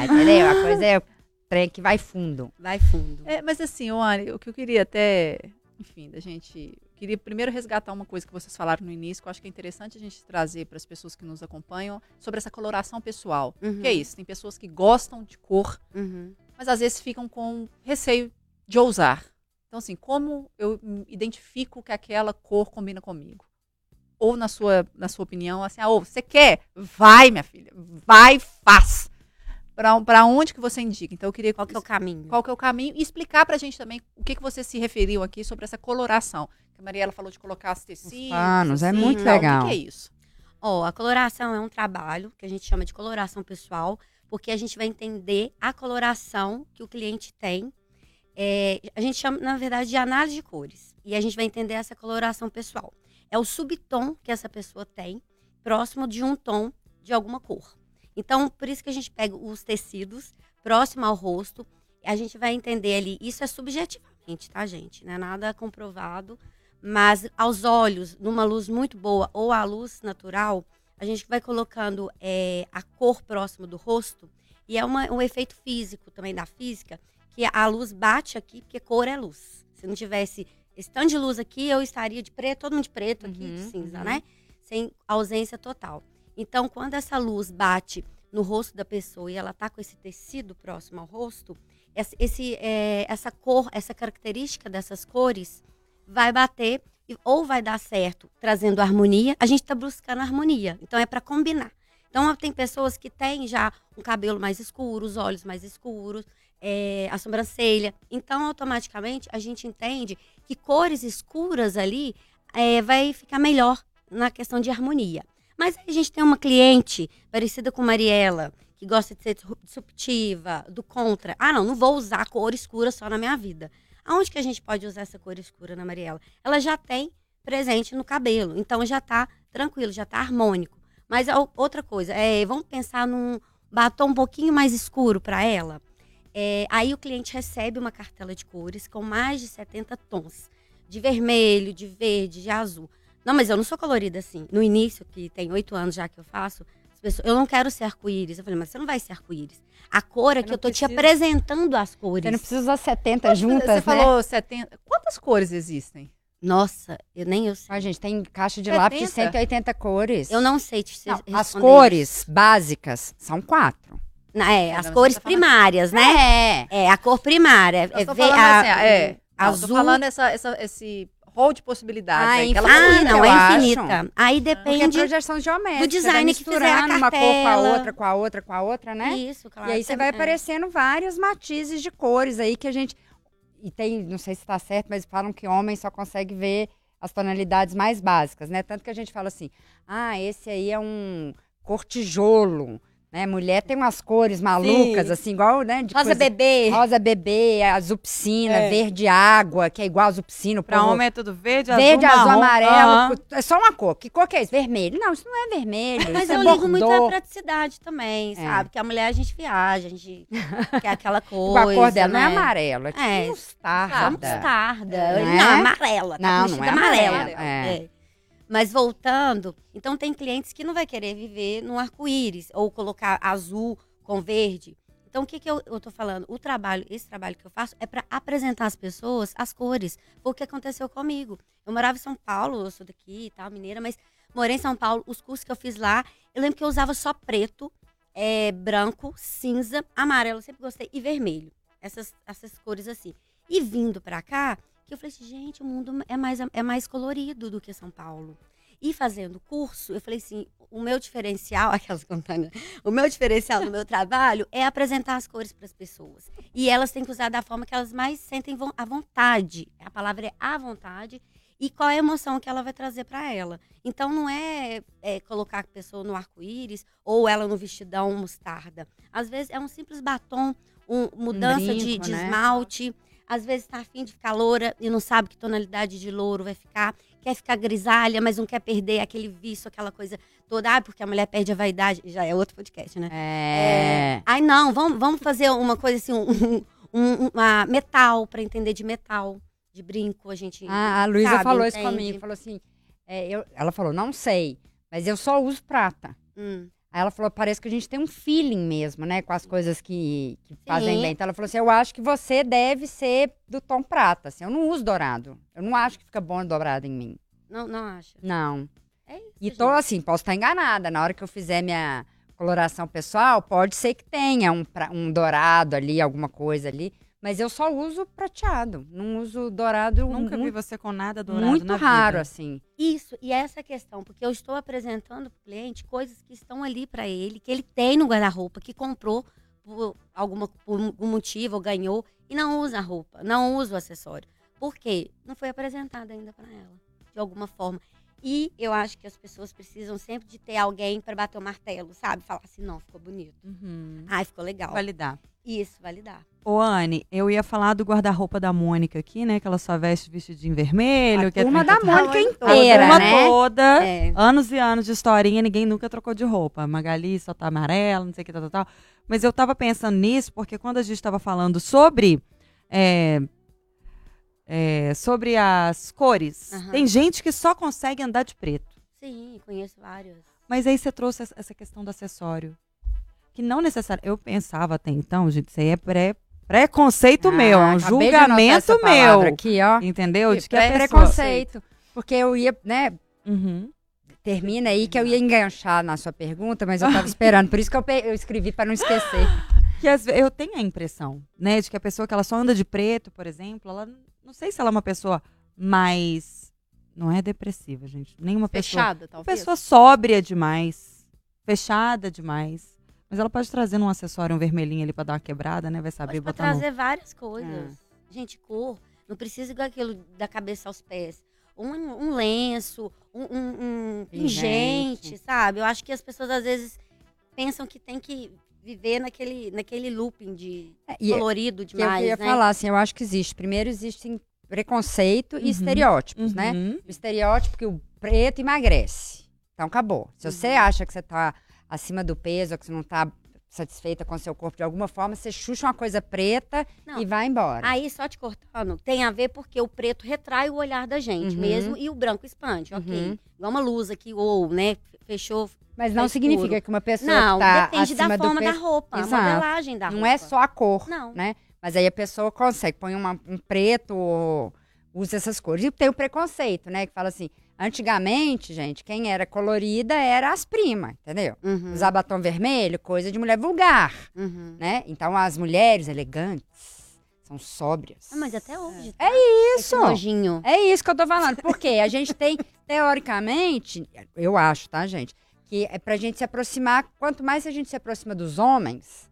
entendeu? A coisa é trem que vai fundo. Vai fundo. É, mas assim, Oane, o que eu queria até, enfim, da gente. Queria primeiro resgatar uma coisa que vocês falaram no início, que eu acho que é interessante a gente trazer para as pessoas que nos acompanham, sobre essa coloração pessoal. Uhum. Que é isso? Tem pessoas que gostam de cor, Uhum. mas às vezes ficam com receio de ousar. Então, assim, como eu identifico que aquela cor combina comigo? Ou na sua, na sua opinião, assim, ah, ô, você quer? Vai, minha filha, vai, faz. Pra, pra onde que você indica? Então, eu queria Qual que é o caminho? qual que é o caminho e explicar pra gente também o que, que você se referiu aqui sobre essa coloração. Que a Mariela falou de colocar os tecidos. panos, é assim, muito tal. legal. O que, que é isso? Ó, a coloração é um trabalho que a gente chama de coloração pessoal, porque a gente vai entender a coloração que o cliente tem. É, a gente chama, na verdade, de análise de cores. E a gente vai entender essa coloração pessoal. É o subtom que essa pessoa tem, próximo de um tom de alguma cor. Então, por isso que a gente pega os tecidos próximo ao rosto. A gente vai entender ali. Isso é subjetivamente, tá, gente? Não é nada comprovado. Mas aos olhos, numa luz muito boa ou a luz natural, a gente vai colocando é, a cor próximo do rosto. E é uma- um efeito físico também da física, que a luz bate aqui, porque cor é luz. Se não tivesse esse tanto de luz aqui, eu estaria de preto, todo mundo de preto aqui, de Uhum, cinza, uhum. né? Sem ausência total. Então, quando essa luz bate no rosto da pessoa e ela tá com esse tecido próximo ao rosto, esse, esse, é, essa cor, essa característica dessas cores vai bater ou vai dar certo trazendo harmonia. A gente está buscando harmonia, então é para combinar. Então tem pessoas que têm já um cabelo mais escuro, os olhos mais escuros, é, a sobrancelha. Então automaticamente a gente entende que cores escuras ali é, vai ficar melhor na questão de harmonia. Mas a gente tem uma cliente parecida com Mariela, que gosta de ser disruptiva, do contra. Ah, não, não vou usar cor escura só na minha vida. Aonde que a gente pode usar essa cor escura na Mariela? Ela já tem presente no cabelo, então já tá tranquilo, já tá harmônico. Mas outra coisa, é, vamos pensar num batom um pouquinho mais escuro para ela. É, aí o cliente recebe uma cartela de cores com mais de 70 tons. De vermelho, de verde, de azul. Não, mas eu não sou colorida assim. No início, que tem oito anos já que eu faço, as pessoas, eu não quero ser arco-íris. Eu falei, mas você não vai ser arco-íris. A cor é que eu tô te precisa. apresentando as cores. Você não precisa usar 70 juntas, Você né? falou 70. Quantas cores existem? Nossa, eu nem eu sei. A gente tem caixa de lápis de 70? 180 cores. Eu não sei te Não, responder as cores básicas são quatro. Não, É, É, as não, cores tá primárias, né? É. É, a cor primária. Eu É, tô falando a- assim, é. Não, eu azul. tô falando essa, essa, esse rol de possibilidades. Ah, ela Ah, infinita, não, eu é acho. infinita. Aí Porque é depende. projeção geométrica. do design você que fizer a uma cor com a outra, com a outra, com a outra, né? Isso, claro. E aí você vai é. aparecendo vários matizes de cores aí que a gente. E tem, não sei se está certo, mas falam que homem só consegue ver as tonalidades mais básicas, né? Tanto que a gente fala assim: ah, esse aí é um cor tijolo. Né? Mulher tem umas cores malucas, Sim. assim, igual, né? De Rosa coisa- bebê. Rosa bebê, azul piscina, É. verde água, que é igual azul piscina. Pra povo- homem é tudo verde, Verde, azul, azul, marrom. amarelo. Aham. É só uma cor. Que cor que é isso? Vermelho. Não, isso não é vermelho. Mas eu é ligo muito à praticidade também, É. sabe? Que a mulher a gente viaja, a gente [LAUGHS] quer aquela coisa. A cor dela não é né? amarelo, é tipo É. mostarda. Só mostarda. Não Não, é? amarela. Tá Não, não é amarela. amarela, é. Mas voltando, então tem clientes que não vai querer viver no arco-íris ou colocar azul com verde. Então o que, que eu, tô falando? O trabalho, esse trabalho que eu faço é para apresentar às pessoas as cores. Foi o que aconteceu comigo. Eu morava em São Paulo, eu sou daqui e tal, mineira, mas morei em São Paulo, os cursos que eu fiz lá, eu lembro que eu usava só preto, é, branco, cinza, amarelo, sempre gostei, e vermelho. Essas, essas cores assim. E vindo pra cá, que eu falei assim, gente, o mundo é mais, é mais colorido do que São Paulo. E fazendo curso, eu falei assim, o meu diferencial, [LAUGHS] aquelas contando, o meu diferencial no meu trabalho é apresentar as cores para as pessoas. E elas têm que usar da forma que elas mais sentem a vontade. A palavra é à vontade. E qual é a emoção que ela vai trazer para ela. Então não é, é colocar a pessoa no arco-íris ou ela no vestidão mostarda. Às vezes é um simples batom, um, mudança de, brinco, de né? esmalte. Às vezes tá afim de ficar loura e não sabe que tonalidade de louro vai ficar. Quer ficar grisalha, mas não quer perder aquele vício, aquela coisa toda. Ah, porque a mulher perde a vaidade. Já é outro podcast, né? É. Ai, não, vamos, vamos fazer uma coisa assim, um, um- uma metal, para entender de metal, de brinco, a gente. Ah, a Luísa sabe, falou isso entende? comigo. Falou assim: é, eu- ela falou, não sei, mas eu só uso prata. Hum. Aí ela falou, parece que a gente tem um feeling mesmo, né? Com as coisas que, que fazem bem. Então ela falou assim: eu acho que você deve ser do tom prata. Assim, eu não uso dourado. Eu não acho que fica bom dourado em mim. Não, não acha? Não. É isso. E tô gente. assim, posso estar enganada. Na hora que eu fizer minha coloração pessoal, pode ser que tenha um, pra- um dourado ali, alguma coisa ali. Mas eu só uso prateado. Não uso dourado Nunca vi muito, você com nada dourado muito na raro, vida. assim. Isso, e essa é a questão, porque eu estou apresentando para o cliente coisas que estão ali para ele, que ele tem no guarda-roupa, que comprou por, alguma, por algum motivo ou ganhou e não usa a roupa, não usa o acessório. Por quê? Não foi apresentado ainda para ela, de alguma forma. E eu acho que as pessoas precisam sempre de ter alguém para bater o martelo, sabe? Falar assim, não, ficou bonito. Uhum. Ai, ficou legal. Validar. Isso, validar. Ô, Anne, eu ia falar do guarda-roupa da Mônica aqui, né? Que ela só veste vestidinho vermelho. A que é turma da 30 Mônica A inteira, A turma né? toda. É. Anos e anos de historinha, ninguém nunca trocou de roupa. Magali só tá amarela, não sei o que, tal, tal, tal. Mas eu tava pensando nisso, porque quando a gente tava falando sobre. é, é, sobre as cores, Aham. tem gente que só consegue andar de preto. Sim, conheço vários. Mas aí você trouxe essa- questão do acessório. Que não necessariamente. Eu pensava até então, gente, isso aí é pré, preconceito Ah, meu, é um julgamento meu. Aqui, ó. Entendeu? De que É preconceito. Porque eu ia, né? Uhum. Termina aí que eu ia enganchar na sua pergunta, mas eu tava esperando. Por isso que eu, eu escrevi para não esquecer. [LAUGHS] Que ve- eu tenho a impressão, né, de que a pessoa que ela só anda de preto, por exemplo, ela não sei se ela é uma pessoa mais não é depressiva, gente. Nenhuma pessoa. Fechada, Uma talvez. pessoa sóbria demais, fechada demais. Mas ela pode trazer um acessório, um vermelhinho ali pra dar uma quebrada, né? Vai saber Pode botar no... trazer várias coisas. Gente, cor. Não precisa igual aquilo da cabeça aos pés. Um, um lenço, um, um, um pingente, sabe? Eu acho que as pessoas às vezes pensam que tem que viver naquele, naquele looping de É, e é- colorido que eu demais, queria né? falar, assim, eu acho que existe. Primeiro, existem preconceito e Uhum. estereótipos, né? Uhum. O estereótipo que o preto emagrece. Então, acabou. Se você Uhum. acha que você tá acima do peso, ou que você não tá satisfeita com o seu corpo de alguma forma, você chucha uma coisa preta Não. e vai embora. Aí, só te cortando, tem a ver porque o preto retrai o olhar da gente Uhum. mesmo e o branco expande, ok? Uhum. Igual uma luz aqui, ou, né, fechou. Mas não significa escuro. que uma pessoa Não, tá depende da forma da peso... roupa, a Exato. modelagem da Não roupa. é só a cor, Não. né? Mas aí a pessoa consegue, põe uma- um preto, ou usa essas cores. E tem o preconceito, né? Que fala assim, antigamente, gente, quem era colorida era as primas, entendeu? Uhum, Usar batom vermelho, coisa de mulher vulgar, uhum. né? Então as mulheres elegantes são sóbrias. Ah, mas até hoje. É tá? isso. Esse nojinho. É isso que eu tô falando. Porque a gente tem, [LAUGHS] teoricamente, eu acho, tá, gente? Que é pra gente se aproximar, quanto mais a gente se aproxima dos homens,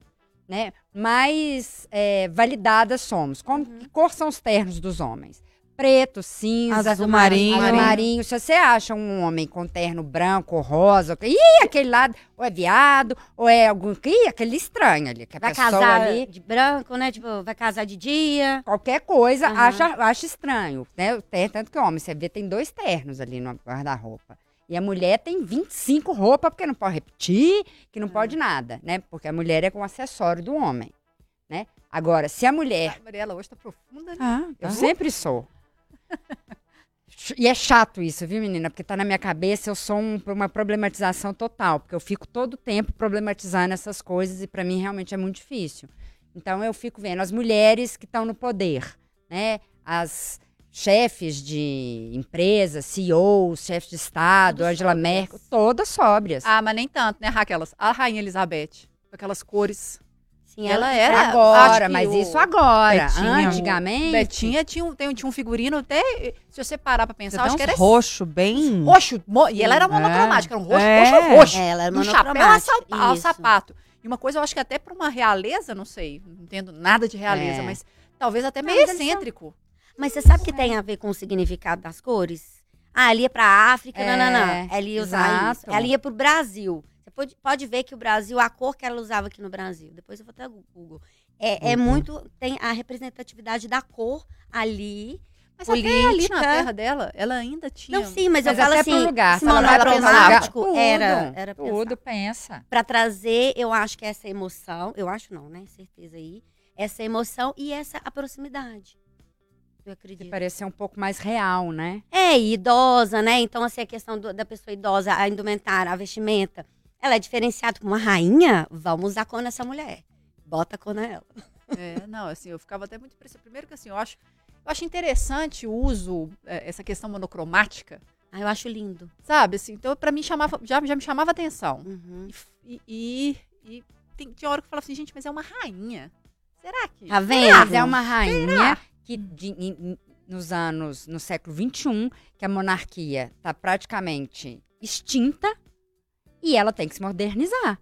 né? Mais é, validadas somos. Como, Que cor são os ternos dos homens? Preto, cinza, Azul marinho. azul marinho. Se você acha um homem com terno branco ou rosa, ih, aquele lado, ou é viado, ou é algum. Ih, aquele estranho ali. Que a Vai pessoa casar ali de branco, né? Tipo, vai casar de dia. qualquer coisa, Aham. acha, acha estranho, né? Tanto que o homem, você vê, tem dois ternos ali no guarda-roupa. E a mulher tem 25 roupas, porque não pode repetir, que não pode nada, né? Porque a mulher é com acessório do homem, né? Agora, se a mulher... A Mariela hoje tá profunda, né? Ah, Eu tá. sempre sou. [LAUGHS] E é chato isso, viu, menina? Porque tá na minha cabeça, eu sou um- uma problematização total. Porque eu fico todo tempo problematizando essas coisas e pra mim realmente é muito difícil. Então eu fico vendo as mulheres que estão no poder, né? As chefes de empresas, CEOs, chefes de Estado, Todas Angela sóbrias. Merkel, todas sóbrias. Ah, mas nem tanto, né, Raquel? A Rainha Elizabeth, com aquelas cores. Sim, Ela era- agora, que mas isso agora. Betinha, Antigamente. Betinha tinha um, tem, tinha um figurino até, se você parar pra pensar, acho que era roxo bem... roxo. E ela era É. monocromática, era um roxo, É. roxo, roxo. É, ela era um chapéu ao, ao isso. sapato. E uma coisa, eu acho que até pra uma realeza, não sei, não entendo nada de realeza, É. mas talvez até meio excêntrico. Mas você sabe que tem a ver com o significado das cores? Ah, ela ia pra África, É, não, não, não. Ela ia usar isso. exato. Ela ia pro Brasil. Você pode, pode ver que o Brasil, a cor que ela usava aqui no Brasil. Depois eu vou até o Google. É, é Uhum. muito. Tem a representatividade da cor ali. Mas até ali Política. na terra dela, ela ainda tinha... Não, sim, mas, Mas eu falo assim. pro lugar, se pra esse monocromático lugar, era, tudo, era Tudo, pensa. para trazer, eu acho que essa emoção, eu acho não, né? Certeza aí. Essa emoção e essa a proximidade. Eu Que acredito. parecer um pouco mais real, né? É, e idosa, né? Então, assim, a questão do- da pessoa idosa, a indumentária, a vestimenta, ela é diferenciada com uma rainha, vamos usar cor nessa mulher. Bota cor nela. É, não, assim, eu ficava até muito impressionada. Primeiro que assim, eu acho, eu acho interessante o uso, é, essa questão monocromática, Ah, eu acho lindo. sabe? Assim, então, pra mim, chamava, já, já me chamava atenção. Uhum. E, e, e tem, tinha hora que eu falava assim, gente, mas é uma rainha. Será que? Tá vendo? Mas é uma rainha que de- em- nos anos, no século XXI, que a monarquia está praticamente extinta e ela tem que se modernizar.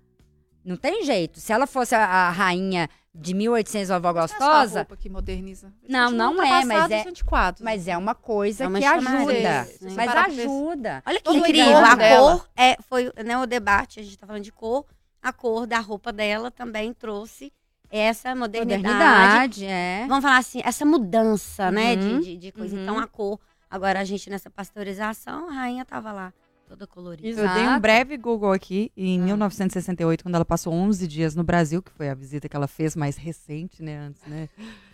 Não tem jeito. Se ela fosse a, a rainha de 1800, vovó Não é gostosa, que moderniza. Não, não é, mas é- antiquados. mas é uma coisa É uma que ajuda. né? Você Mas ajuda. Olha que incrível. A cor é, foi né, o debate, a gente tá falando de cor. A cor da roupa dela também trouxe essa modernidade. Modernidade, é. Vamos falar assim, essa mudança, né, Uhum, de, de, de coisa. uhum. Então, a cor. Agora, a gente nessa pasteurização, a rainha tava lá, toda colorida. Eu dei um Exato. breve Google aqui em Ah. 1968, quando ela passou 11 dias no Brasil, que foi a visita que ela fez mais recente, né, antes, né?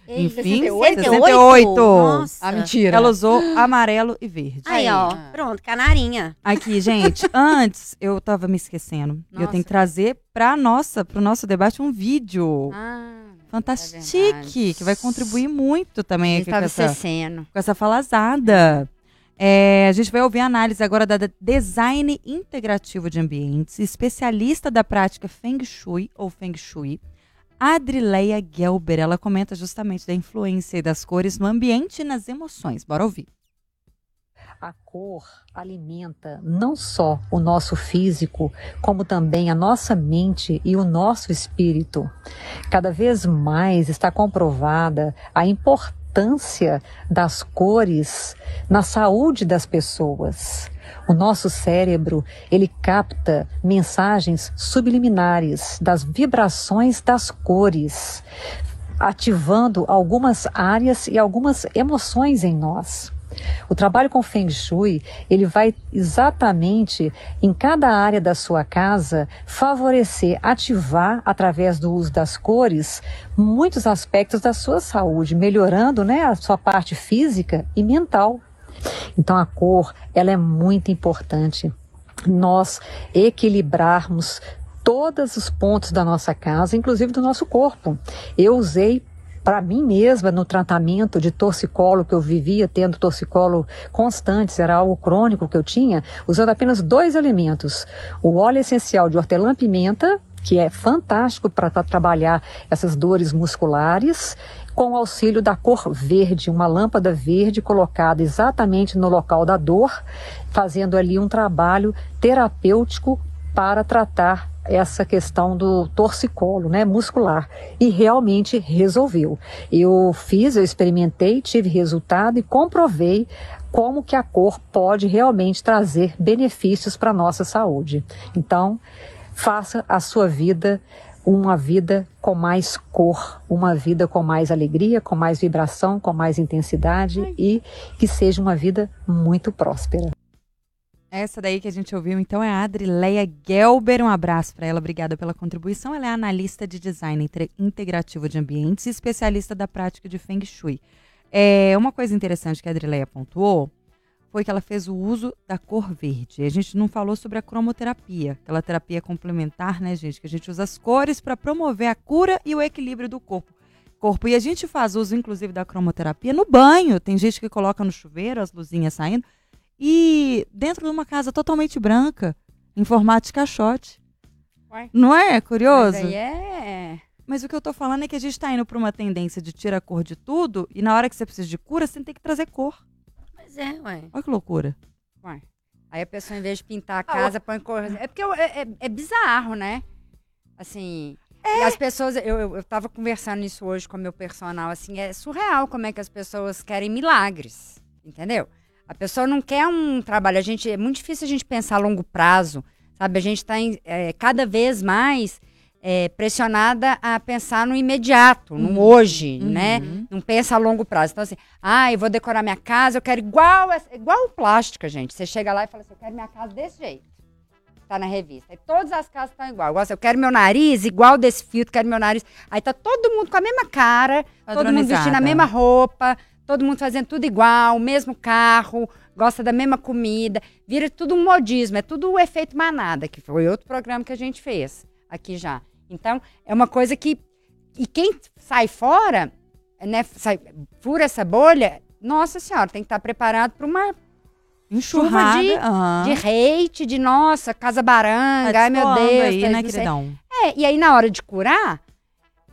Ei, Enfim, 68? 68. Nossa. Ah, mentira. Ela usou amarelo e verde. Aí, ó, Ah. pronto, canarinha. Aqui, gente, [LAUGHS] antes eu tava me esquecendo. E eu Nossa. tenho que trazer pra nossa, pro nosso debate um vídeo Ah, fantastique, é que vai contribuir muito também aqui com estava essa, com essa falazada. É, a gente vai ouvir a análise agora da design integrativo de ambientes, especialista da prática Feng Shui ou Feng Shui, Adrileia Gelber. Ela comenta justamente da influência das cores no ambiente e nas emoções. Bora ouvir. A cor alimenta não só o nosso físico, como também a nossa mente e o nosso espírito. Cada vez mais está comprovada a importância das cores na saúde das pessoas. O nosso cérebro, ele capta mensagens subliminares das vibrações das cores, ativando algumas áreas e algumas emoções em nós. O trabalho com Feng Shui, ele vai exatamente em cada área da sua casa favorecer, ativar através do uso das cores muitos aspectos da sua saúde, melhorando, né, a sua parte física e mental. Então a cor, ela é muito importante. Nós equilibrarmos todos os pontos da nossa casa, inclusive do nosso corpo. Eu usei para mim mesma no tratamento de torcicolo que eu vivia tendo torcicolo constantes, era algo crônico que eu tinha, usando apenas dois elementos: o óleo essencial de hortelã-pimenta que é fantástico para trabalhar essas dores musculares, com o auxílio da cor verde, uma lâmpada verde colocada exatamente no local da dor, fazendo ali um trabalho terapêutico para tratar essa questão do torcicolo, né, muscular, e realmente resolveu. Eu fiz, eu experimentei, tive resultado e comprovei como que a cor pode realmente trazer benefícios para a nossa saúde. Então, faça a sua vida uma vida com mais cor, uma vida com mais alegria, com mais vibração, com mais intensidade e que seja uma vida muito próspera. Essa daí que a gente ouviu, então, é a Adrileia Gelber. Um abraço para ela, obrigada pela contribuição. Ela é analista de design integrativo de ambientes e especialista da prática de Feng Shui. É, uma coisa interessante que a Adrileia pontuou foi que ela fez o uso da cor verde. A gente não falou sobre a cromoterapia, aquela terapia complementar, né, gente? Que a gente usa as cores para promover a cura e o equilíbrio do corpo. corpo. E a gente faz uso, inclusive, da cromoterapia no banho. Tem gente que coloca no chuveiro as luzinhas saindo. E dentro de uma casa totalmente branca, em formato de caixote. Uai. Não é curioso? Mas aí é. Mas o que eu tô falando é que a gente tá indo pra uma tendência de tirar a cor de tudo, e na hora que você precisa de cura, você tem que trazer cor. Mas é, ué. Olha que loucura. Uai. Aí a pessoa, em vez de pintar a casa, põe cor. É porque eu- é, é- é bizarro, né? Assim. E as pessoas. Eu, eu, eu tava conversando isso hoje com o meu personal, assim, é surreal como é que as pessoas querem milagres. Entendeu? A pessoa não quer um trabalho. A gente, é muito difícil a gente pensar a longo prazo. Sabe? A gente está cada vez mais é, pressionada a pensar no imediato, no hoje, né? Uhum. Não pensa a longo prazo. Então, assim, ah, eu vou decorar minha casa, eu quero igual, essa- igual plástica, gente. Você chega lá e fala assim, eu quero minha casa desse jeito. Tá na revista. E todas as casas estão igual. Igual assim, eu quero meu nariz igual desse filtro, quero meu nariz. Aí tá todo mundo com a mesma cara, todo mundo vestindo a mesma roupa, todo mundo fazendo tudo igual, o mesmo carro, gosta da mesma comida. Vira tudo um modismo, é tudo o efeito manada, que foi outro programa que a gente fez aqui já. Então, é uma coisa que. E quem sai fora, né, sai, fura essa bolha, nossa senhora, tem que estar preparado para uma Enxurrada. de- aham. de hate, de nossa, casa baranga, Tá ai meu Deus. aí, tá- né, não sei. queridão? É, e aí na hora de curar,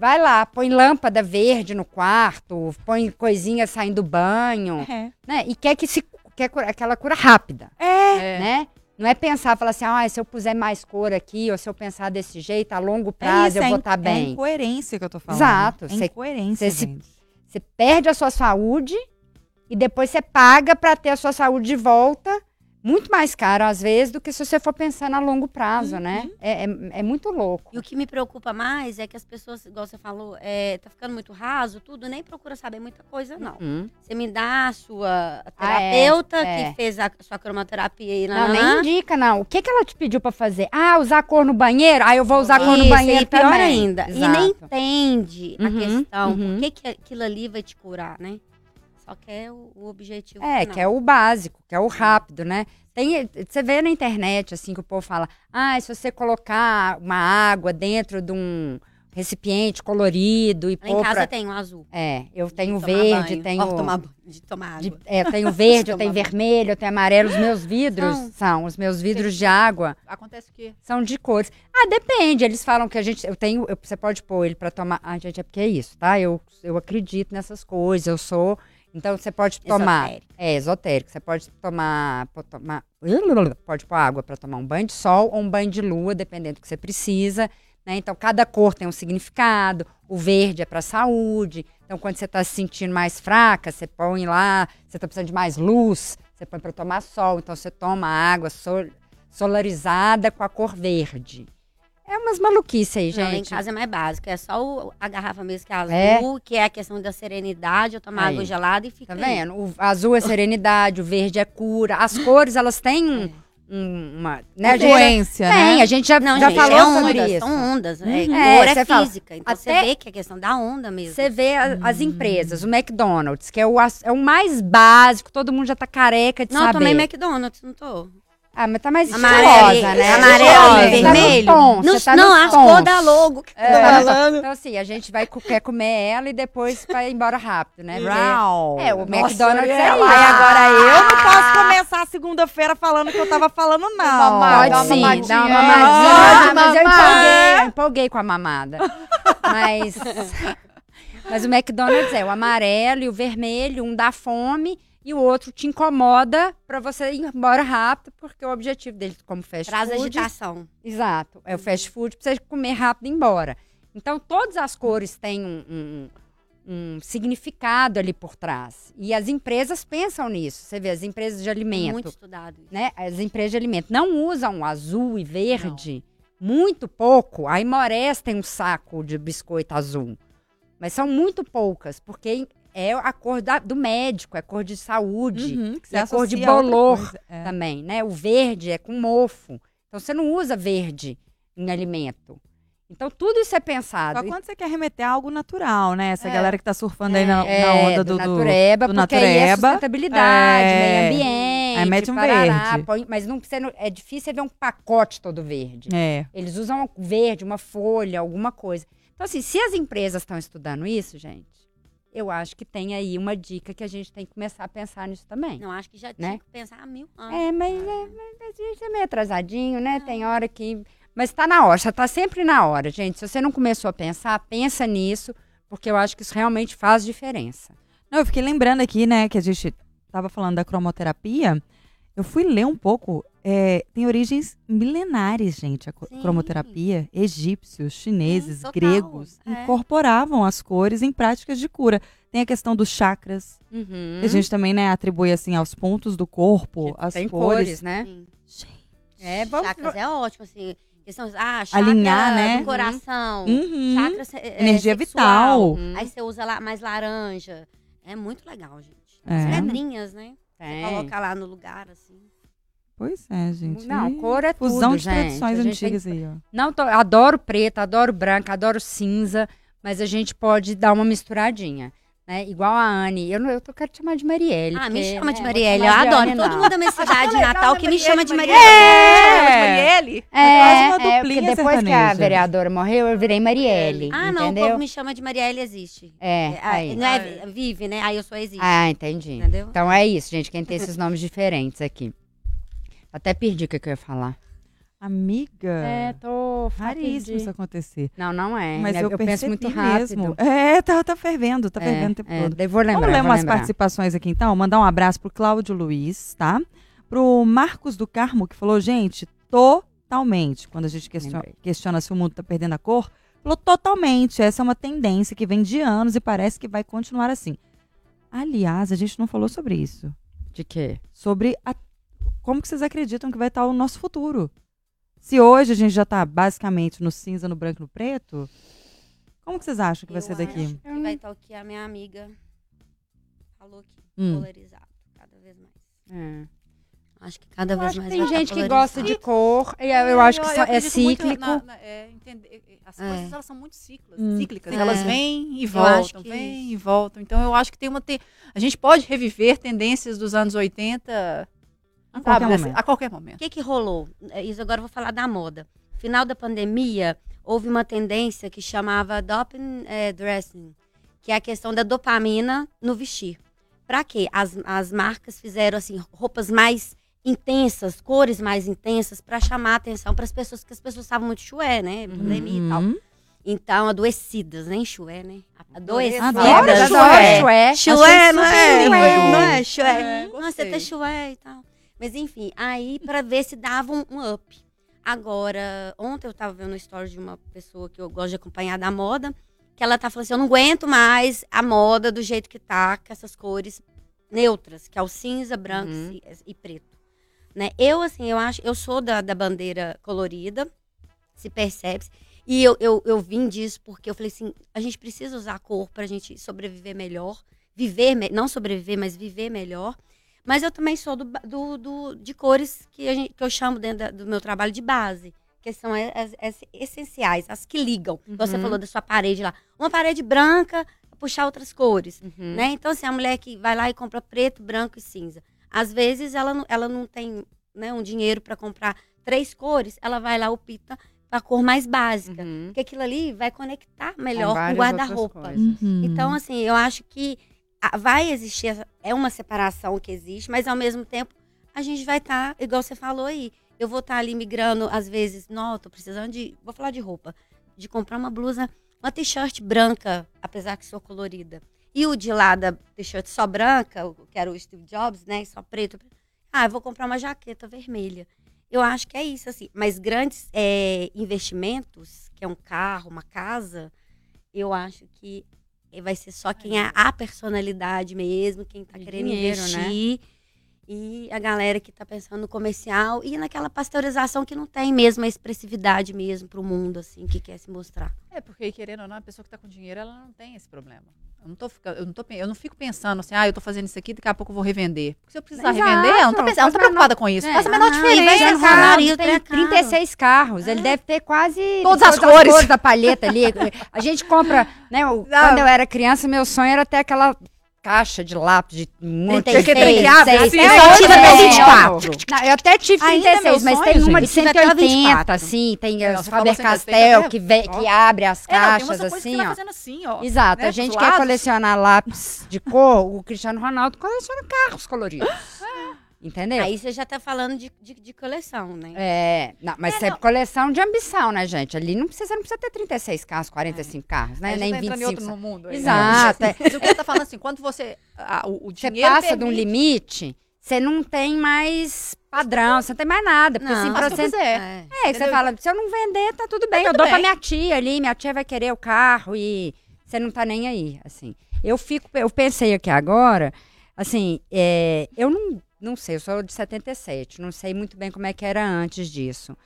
vai lá, põe lâmpada verde no quarto, põe coisinha saindo do banho, É. né? E quer que se quer cura- aquela cura rápida, É. né? Não é pensar, falar assim, ah, se eu puser mais cor aqui, ou se eu pensar desse jeito, a longo prazo eu é vou estar É bem. incoerência que eu tô falando. Exato. É incoerência. Você perde a sua saúde e depois você paga para ter a sua saúde de volta, muito mais caro às vezes do que se você for pensando a longo prazo, né? É, é, é muito louco. E o que me preocupa mais é que as pessoas, igual você falou, é, tá ficando muito raso, tudo, nem procura saber muita coisa, não. Hum. Você me dá a sua Ah, é, terapeuta é. que fez a sua cromoterapia e Não, nem indica, não. O que, que ela te pediu pra fazer? Ah, usar cor no banheiro? Ah, eu vou usar cor no banheiro e pior também. ainda. E nem Exato. entende a Uhum, questão, uhum. por que, que aquilo ali vai te curar, né? Só quer o, o objetivo É, final. que é o básico, que é o rápido, né? Tem, você vê na internet, assim, que o povo fala, ah, se você colocar uma água dentro de um recipiente colorido e Lá em pôr casa pra... tem um azul. É, eu de tenho tomar verde, banho. tenho... Tomar de tomar água. de- é, eu tenho [LAUGHS] verde, eu tenho banho. vermelho, eu tenho amarelo. Os meus vidros São. são, os meus vidros de água Acontece o quê? são de cores. Ah, depende. Eles falam que a gente. Eu tenho. eu- você pode pôr ele pra tomar. Ah, gente, é porque é isso, tá? Eu, eu acredito nessas coisas. Eu sou. Então você pode tomar. Esotérico. É, esotérico. Você pode tomar. Pode, tomar, [LAUGHS] pode pôr água pra tomar um banho de sol ou um banho de lua, dependendo do que você precisa. Né? Então, cada cor tem um significado. O verde é para saúde. Então, quando você está se sentindo mais fraca, você põe lá. Você está precisando de mais luz, você põe para tomar sol. Então, você toma água sol- solarizada com a cor verde. É umas maluquices aí, Não, lá em gente. casa é mais básico. É só o- a garrafa mesmo que é azul, É? que é a questão da serenidade. Eu tomar Aí. água gelada e fica Tá aí. vendo? O azul é serenidade, o verde é cura. As cores, elas têm um- um- uma. Né? a gente já- Influência, Tem, né? a gente já, Não, já gente, falou é sobre ondas, isso. São ondas. É, É, cor é você fala, física. Então você até- vê que é questão da onda mesmo. Você vê a- as empresas, o McDonald's, que é o, é o mais básico, todo mundo já tá careca de não, eu saber. tomei McDonald's, não tô. Ah, mas tá mais Amarelo estilosa, né? amarelo e tá no vermelho. tom, tá não no as cores da logo. que É, tá falando. Então, assim, a gente vai quer comer ela e depois vai embora rápido, né? Rau. É, o Nossa, McDonald's é isso. agora eu não posso começar a segunda-feira falando que eu tava falando, não. Mamar, Pode dá uma sim, mamadinha. dá uma Ah, mamadinha. mas eu empolguei, eu empolguei com a mamada. Mas, [LAUGHS] mas o McDonald's é o amarelo e o vermelho, um dá fome e o outro te incomoda pra você ir embora rápido, porque o objetivo dele como fast Traz food... agitação. Exato. É o fast food pra você comer rápido e ir embora. Então, todas as cores têm um, um- um significado ali por trás. E as empresas pensam nisso. Você vê, as empresas de alimento, Muito estudado. isso. né? As empresas de alimento não usam azul e verde muito pouco. A Imores tem um saco de biscoito azul. Mas são muito poucas, porque é a cor da- do médico, é a cor de saúde Uhum, a cor de bolor. É. também, né? O verde é com mofo. Então você não usa verde em alimento. Então tudo isso é pensado. Só quando você quer remeter a algo natural, né? Essa É. galera que tá surfando aí na, é, na onda do, do, do- natureba, do porque aí é natureba. sustentabilidade, É. meio ambiente, Aí mete um parará, verde. põe- mas não, não- é difícil ver um pacote todo verde. É. Eles usam verde, uma folha, alguma coisa. Então, assim, se as empresas estão estudando isso, gente, eu acho que tem aí uma dica que a gente tem que começar a pensar nisso também. Não, acho que já Né? tinha que pensar há mil anos. É, mas, é, mas a gente é meio atrasadinho, né? Tem hora que. Mas tá na hora, já tá sempre na hora, gente. Se você não começou a pensar, pensa nisso, porque eu acho que isso realmente faz diferença. Não, eu fiquei lembrando aqui, né, que a gente tava falando da cromoterapia. Eu fui ler um pouco. é, tem origens milenares, gente, a Sim. cromoterapia. Egípcios, chineses, Sim, gregos é. incorporavam as cores em práticas de cura. Tem a questão dos chakras, Uhum. que a gente também, né, atribui assim aos pontos do corpo, as tem cores. cores, né? Sim. É, vamos. Chakras é ótimo, assim. Questão, ah, chakra Alinhar, né? do coração. Uhum. Chakra é, Energia sexual. vital. Aí você usa lá mais laranja. É muito legal, gente. É. As pedrinhas, né? Você Tem. coloca lá no lugar, assim. Pois é, gente. Não, cor é Fusão tudo, de gente. tradições A gente tem antigas aí, ó. Não, tô- adoro preto, adoro branco, adoro cinza, mas a gente pode dar uma misturadinha. Né? Igual a Anne. Eu, não, eu tô, quero te chamar de Marielle. Ah, me porque, chama né, de Marielle. Eu de adoro. Anne, Todo mundo da minha cidade de Natal que me chama de Marielle. Marielle. É, É quase uma é, porque depois que a vereadora morreu, eu virei Marielle. Ah, não, o entendeu? povo me chama de Marielle existe. É, ah, aí. Não é vive, né? Aí eu sou existe. Ah, entendi. Entendeu? Então é isso, gente. Quem tem esses nomes [LAUGHS] diferentes aqui. Até perdi o que, que eu ia falar. Amiga. É, tô. raríssimo isso acontecer. Não, não é. Mas eu, eu penso muito rápido. mesmo. É, tá, tá fervendo, tá É, fervendo o tempo é, todo. daí vou lembrar. Vamos ler umas lembrar. participações aqui então. Mandar um abraço pro Cláudio Luiz, tá? Pro Marcos do Carmo, que falou, gente, totalmente. Quando a gente questiona, questiona se o mundo tá perdendo a cor, falou totalmente. Essa é uma tendência que vem de anos e parece que vai continuar assim. Aliás, a gente não falou sobre isso. De quê? Sobre a- como que vocês acreditam que vai estar o nosso futuro. Se hoje a gente já tá basicamente no cinza, no branco e no preto, como que vocês acham que vai Eu ser daqui? acho Que vai estar o que a minha amiga falou aqui. Hum. Polarizado, cada vez mais. É. Acho que cada Eu vez que mais tem tá gente que gosta de cor. E eu, eu acho que só- é cíclico. na- na- é, entender- as É. coisas elas são muito cíclicas. Hum. cíclicas. É. Elas vêm e voltam, que vêm e voltam. Então eu acho que tem uma. te- A gente pode reviver tendências dos anos 80 A sabe, qualquer momento. a qualquer O momento. que que rolou? É, Isso agora eu vou falar da moda. Final da pandemia, houve uma tendência que chamava doping eh, dressing, que é a questão da dopamina no vestir. Pra quê? As, as marcas fizeram assim roupas mais intensas, cores mais intensas para chamar a atenção para as pessoas, porque as pessoas estavam muito chué, né? Pandemia e tal. Uhum. Então, adoecidas, nem chué, né? Adoecidas. Adoro chué. chué. Chué, não é? Não é? Chué. É, Nossa, você tá chué e tal. Mas enfim, aí pra ver se dava um, um up. Agora, ontem eu tava vendo uma história de uma pessoa que eu gosto de acompanhar da moda, que ela tá falando assim, eu não aguento mais a moda do jeito que tá, com essas cores neutras, que é o cinza, branco Uhum. e, e preto. Né? Eu, assim, eu acho, eu sou da, da bandeira colorida, se percebe. E eu, eu, eu vim disso porque eu falei assim, a gente precisa usar a cor pra gente sobreviver melhor, viver, não sobreviver, mas viver melhor. Mas eu também sou do, do, do- de cores que, a gente- que eu chamo dentro da- do meu trabalho de base, que são as, as essenciais, as que ligam. Você Uhum. falou da sua parede lá. Uma parede branca, puxar outras cores. Uhum. Né? Então, assim, a mulher que vai lá e compra preto, branco e cinza. Às vezes ela não, ela não tem né, um dinheiro para comprar três cores, ela vai lá opta a cor mais básica. Uhum. Porque aquilo ali vai conectar melhor com o guarda-roupa. Uhum. Então, assim, eu acho que vai existir, é uma separação que existe, mas ao mesmo tempo a gente vai estar, igual você falou aí, eu vou estar ali migrando, às vezes, não, tô precisando de, vou falar de roupa, de comprar uma blusa, uma t-shirt branca, apesar que sou colorida. E o de lá da t-shirt só branca, que era o Steve Jobs, né? Só preto. Ah, eu vou comprar uma jaqueta vermelha. Eu acho que é isso, assim. Mas grandes é, investimentos, que é um carro, uma casa, eu acho que vai ser só quem é a personalidade mesmo, quem tá E querendo dinheiro, né? investir. E a galera que tá pensando no comercial e naquela pasteurização que não tem mesmo a expressividade mesmo pro mundo, assim, que quer se mostrar. É, porque querendo ou não, a pessoa que tá com dinheiro, ela não tem esse problema. Eu não, tô, eu, não tô, eu não fico pensando assim, ah, eu tô fazendo isso aqui, daqui a pouco eu vou revender. Porque se eu precisar Exato, revender, ela não tá, pensando, não faz preocupada com isso. É. Faz a menor Ah, diferença. e Cristiano ser caro, e é tem caro. 36 carros. Ele deve ter quase Todas as cores. da palheta ali. A gente compra, né? o- Quando eu era criança, meu sonho era ter aquela caixa de lápis de muito 36, que abre, assim, eu né? só tive até É, 24. Não, eu até tive Ainda é 36, meu mas tem uma gente. de até 180, 24. assim, tem É, as você falou Faber 180, Castell é, que, vem, ó. que abre as É, caixas assim, ó. assim, ó. Exato, né, a gente pros quer colecionar lápis de cor, o Cristiano Ronaldo coleciona carros coloridos. Entendeu? Aí você já tá falando de, de, de coleção, né? É, não, mas isso é coleção de ambição, né, gente? Ali não precisa, você não precisa ter 36 carros, 45 carros, né? Aí Nem tá entrando em 25. outro no mundo. aí, né? Exato. é. Mas o que eu tô falando assim, quando você. a- o, o Você dinheiro passa de um permite- limite, você não tem mais padrão, você não tem mais nada. Porque Não, assim, pra eu você. É. É, que você fala, se eu não vender, tá tudo bem. eu tudo dou pra bem. minha tia ali, minha tia vai querer o carro e você não tá nem aí, assim. Eu fico, eu pensei aqui agora, assim, é, eu não, não sei, eu sou de 77, não sei muito bem como é que era antes disso.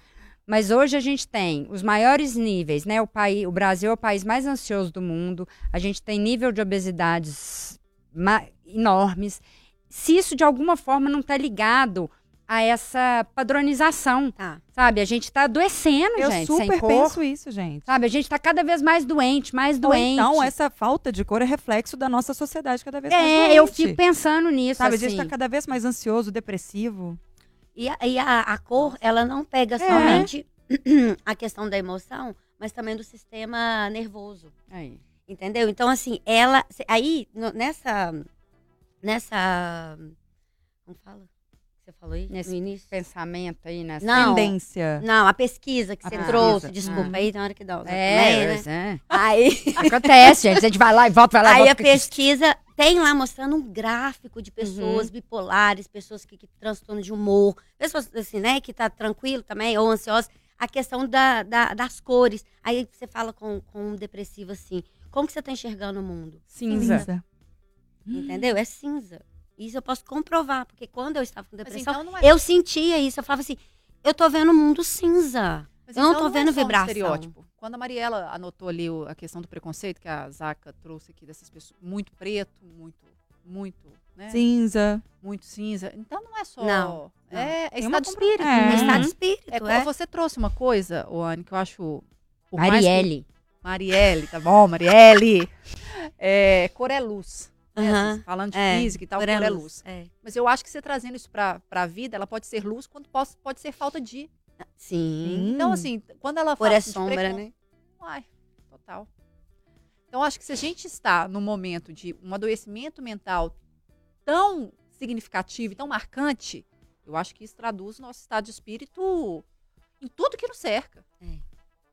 Mas hoje a gente tem os maiores níveis, né? O, país, o Brasil é o país mais ansioso do mundo, a gente tem nível de obesidades enormes. Se isso de alguma forma não está ligado a essa padronização, Tá. sabe? A gente tá adoecendo, Eu gente, sem super cor. penso isso, gente. Sabe? A gente tá cada vez mais doente, mais Ou doente. então, essa falta de cor é reflexo da nossa sociedade cada vez mais É, doente. eu fico pensando nisso, Sabe, a assim. gente tá cada vez mais ansioso, depressivo. E, a, e a, a cor, ela não pega É. somente [CLEARS THROAT] a questão da emoção, mas também do sistema nervoso. Aí. Entendeu? Então, assim, ela. Aí, no- nessa. Nessa. Como fala? Você falou aí? Nesse no início? pensamento aí, né? Não. Tendência. Não, a pesquisa que A você pesquisa. trouxe, desculpa, Uhum. aí na hora que dá. É, também, né? é. Aí, [LAUGHS] Acontece, gente. A gente vai lá e volta, vai lá e aí volta. a pesquisa tem lá mostrando um gráfico de Uhum. pessoas bipolares, pessoas que, que transtorno de humor, pessoas assim, né, que tá tranquilo também, ou ansiosas. A questão da, da- das cores. Aí você fala com, com um depressivo assim, como que você tá enxergando o mundo? Cinza. Entendeu? É cinza. Isso eu posso comprovar, porque quando eu estava com depressão, então não é, eu sentia isso. Eu falava assim, eu tô vendo o mundo cinza. mas eu não então tô é vendo só um vibração. estereótipo. Quando a Mariela anotou ali o- a questão do preconceito que a Zaca trouxe aqui dessas pessoas, muito preto, muito, muito, né? Cinza. Muito cinza. Então não é só. Não, não. É, é estado de espírito. É. É Uhum. estado de espírito, É, é. Você trouxe uma coisa, Oane, que eu acho. que- Marielle. Marielle, tá bom, Marielle. [LAUGHS] É, cor é luz. Né? Assim, Falando de É, física e tal, Cor é luz. É. Mas eu acho que você trazendo isso pra, pra vida, ela pode ser luz quando pode, pode ser falta de. Sim. Então, assim, quando ela Cor fala é sombra, precon- né? Ai, total. Então, acho que se a gente está num momento de um adoecimento mental tão significativo e tão marcante, eu acho que isso traduz o nosso estado de espírito em tudo que nos cerca. É.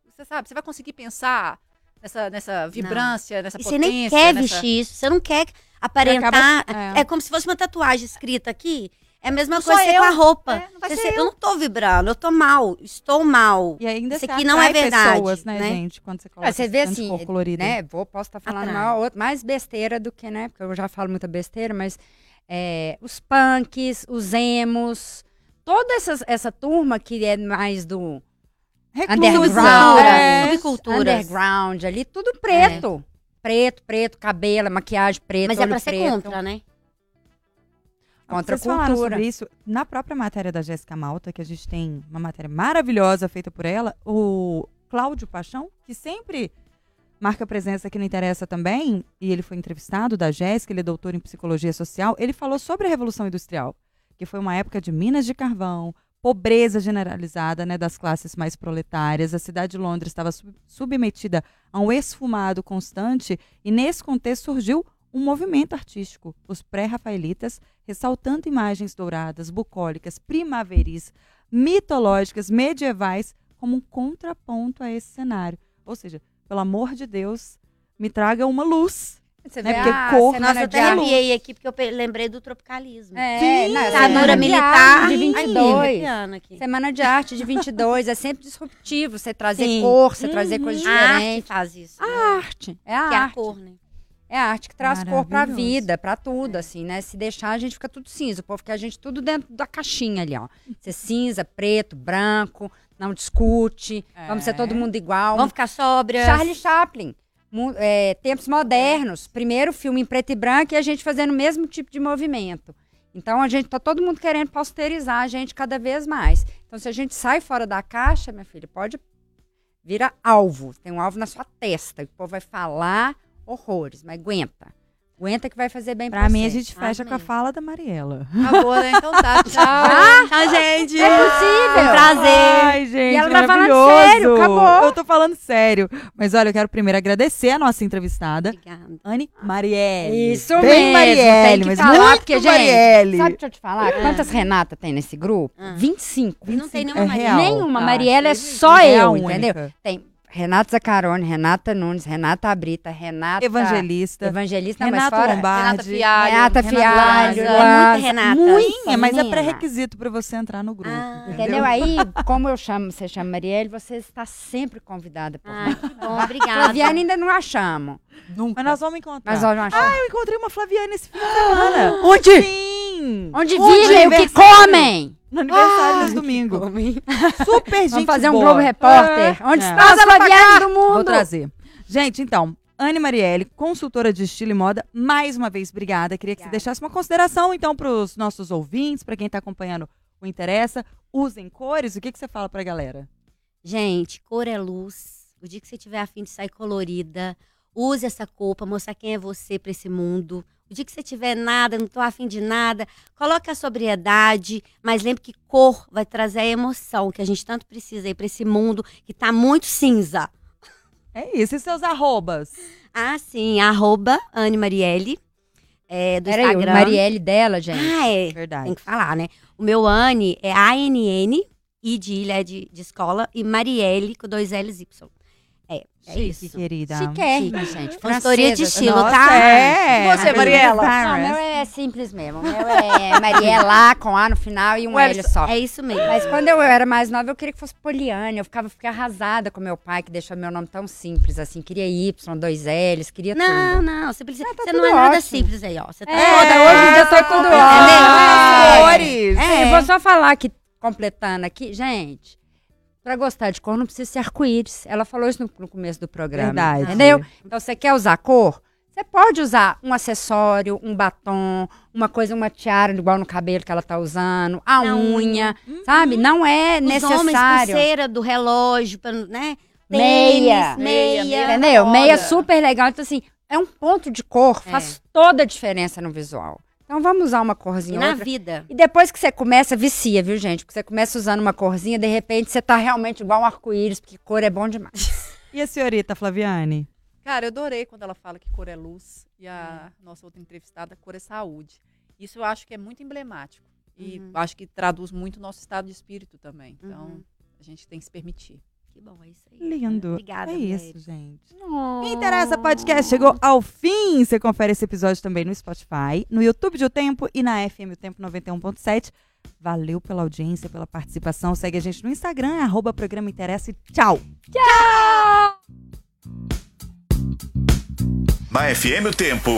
Você sabe, você vai conseguir pensar nessa, nessa vibrância, nessa E você potência. nem quer nessa... vestir isso, você não quer aparentar. Acaba- é. É. como se fosse uma tatuagem escrita aqui. É a mesma Não coisa você com a eu. roupa. É, não vai Você- ser você- eu não tô vibrando, eu tô mal, estou mal. E ainda Isso você aqui não é verdade, pessoas, né, né? gente? Quando você coloca Ah, você vê assim, cor colorida. né? Vou, posso estar falando Atrai. maior- outra- mais besteira do que, né? Porque eu já falo muita besteira, mas é, os punks, os emos, toda essas, essa turma que é mais do Underground, é. subculturas. underground ali, tudo preto. Preto, preto, cabelo, maquiagem preta, Mas é pra ser preto. contra, né? Contra a Vocês falaram cultura. sobre isso na própria matéria da Jéssica Malta, que a gente tem uma matéria maravilhosa feita por ela, o Cláudio Paixão, que sempre marca presença aqui no Interessa também, e ele foi entrevistado da Jéssica, ele é doutor em psicologia social, ele falou sobre a Revolução Industrial, que foi uma época de minas de carvão, pobreza generalizada né, das classes mais proletárias, a cidade de Londres estava sub- submetida a um esfumado constante, e nesse contexto surgiu um movimento artístico, os pré-rafaelitas, ressaltando imagens douradas, bucólicas, primaveris, mitológicas, medievais, como um contraponto a esse cenário. Ou seja, pelo amor de Deus, me traga uma luz. Você Né, vê porque a cor- semana Nossa, eu até arte. arrepiei aqui porque eu lembrei do tropicalismo. É, Sim, não, Ditadura de militar. arte de Ai, 22. arrepiando aqui. Semana de arte de 22 é sempre disruptivo. Você trazer Sim. cor, você trazer coisas A arte diferentes. faz isso. né? A arte. É a que é a arte. cor, né? É a arte que traz cor pra vida, pra tudo, assim, né? Se deixar, a gente fica tudo cinza. O povo quer a gente tudo dentro da caixinha ali, ó. Ser cinza, preto, branco, não discute, vamos ser todo mundo igual. Vamos ficar sóbrias. Charlie Chaplin. É, tempos modernos. Primeiro filme em preto e branco e a gente fazendo o mesmo tipo de movimento. Então a gente tá todo mundo querendo posterizar a gente cada vez mais. Então se a gente sai fora da caixa, minha filha, pode vira alvo. Tem um alvo na sua testa. O povo vai falar horrores, mas aguenta. Aguenta que vai fazer bem pra, Pra mim, a gente fecha com a Amém. fala da Mariela. Acabou, né? Então tá, [LAUGHS] tchau. Tchau, gente. É possível. Prazer. Ai, gente, E ela tá falando sério, acabou. Eu tô falando sério. Mas olha, eu quero primeiro agradecer a nossa entrevistada, Obrigada. Anne Marielle. Isso Bem mesmo, Marielle, tem que mas falar, muito porque, gente, Marielle. Sabe, deixa eu te falar, quantas Renata tem nesse grupo? Ah. 25. Não tem É nenhuma Maria. real. Nenhuma. Ah, Mariela é só É eu, única. entendeu? Tem Renata Zacarone, Renata Nunes, Renata Abrita, Renata... Evangelista. Evangelista, não, Renato mas fora... Lombardi. Renata Fialho. Renata Renata Fialho. Laza, muita Renata. muita Sim, mas é pré-requisito pra você entrar no grupo. Ah, Entendeu? Aí, como eu chamo, você chama Marielle, você está sempre convidada por Ah, mim. bom, obrigada. Flaviana ainda não achamos. Mas nós vamos encontrar. Mas nós não achamos. Ah, eu encontrei uma Flaviana esse fim de semana. Onde? Sim. Onde Onde? vivem o que comem? No aniversário desse domingo. [LAUGHS] Super gente Vamos fazer um boa. Globo Repórter. Onde É. está as Flavianas do mundo? Vou trazer. Gente, então, Anne Marielle, consultora de estilo e moda, mais uma vez, obrigada. Queria que você deixasse uma consideração, então, para os nossos ouvintes, para quem está acompanhando o Interessa. Usem cores. O que, que você fala pra galera? Gente, cor é luz. O dia que você tiver afim de sair colorida, use essa cor pra mostrar quem é você pra esse mundo. O dia que você tiver nada, não tô afim de nada, coloque a sobriedade, mas lembre que cor vai trazer a emoção que a gente tanto precisa aí pra esse mundo que tá muito cinza. É isso. E seus arrobas? Ah, sim, arroba Anne Marielle, é, do Peraí, o Instagram. Marielle dela, gente. Ah, é. Verdade. Tem que falar, né? O meu Anne é A-N-N, I de ilha é de, de escola, e Marielle com dois L's Y. É, é Chique, isso. querida. Chiquérrima, gente. Consultoria de estilo, Nossa, tá? É. E você, Mariela? Não, o meu é simples mesmo. O meu é Mariela com A no final e um L só. É isso mesmo. Mas quando eu era mais nova, eu queria que fosse Poliane. Eu ficava fiquei arrasada com meu pai, que deixou meu nome tão simples assim. Queria Y, dois L's, queria Não, tudo. não, simples. tá você tudo não é nada ótimo. simples aí, ó. Você tá É, toda hoje em dia tá tudo É. ótimo. Cores. É, eu vou só falar que, completando aqui, gente, pra gostar de cor não precisa ser arco-íris. Ela falou isso no, no começo do programa. Verdade. Entendeu? Então, você quer usar cor? Você pode usar um acessório, um batom, uma coisa, uma tiara igual no cabelo que ela tá usando, a Na unha, sabe? Não é Os homens, necessário. pulseira do relógio, né? Meia. Tênis, meia. Meia, Entendeu? Meia super legal. Então, assim, é um ponto de cor, É. faz toda a diferença no visual. Então, vamos usar uma E corzinha na outra. vida. E depois que você começa, vicia, viu, gente? Porque você começa usando uma corzinha, de repente você tá realmente igual um arco-íris, porque cor é bom demais. [LAUGHS] E a senhorita Flaviane? Cara, eu adorei quando ela fala que cor é luz e a nossa outra entrevistada, cor é saúde. Isso eu acho que é muito emblemático. E Uhum. acho que traduz muito o nosso estado de espírito também. Então, Uhum. a gente tem que se permitir. Que bom, é isso aí. Lindo. Obrigada, É isso, gente. Interessa Podcast chegou ao fim. Você confere esse episódio também no Spotify, no YouTube de O Tempo e na FM O Tempo 91.7. Valeu pela audiência, pela participação. Segue a gente no Instagram, arroba programa Interessa e tchau. Na FM o Tempo.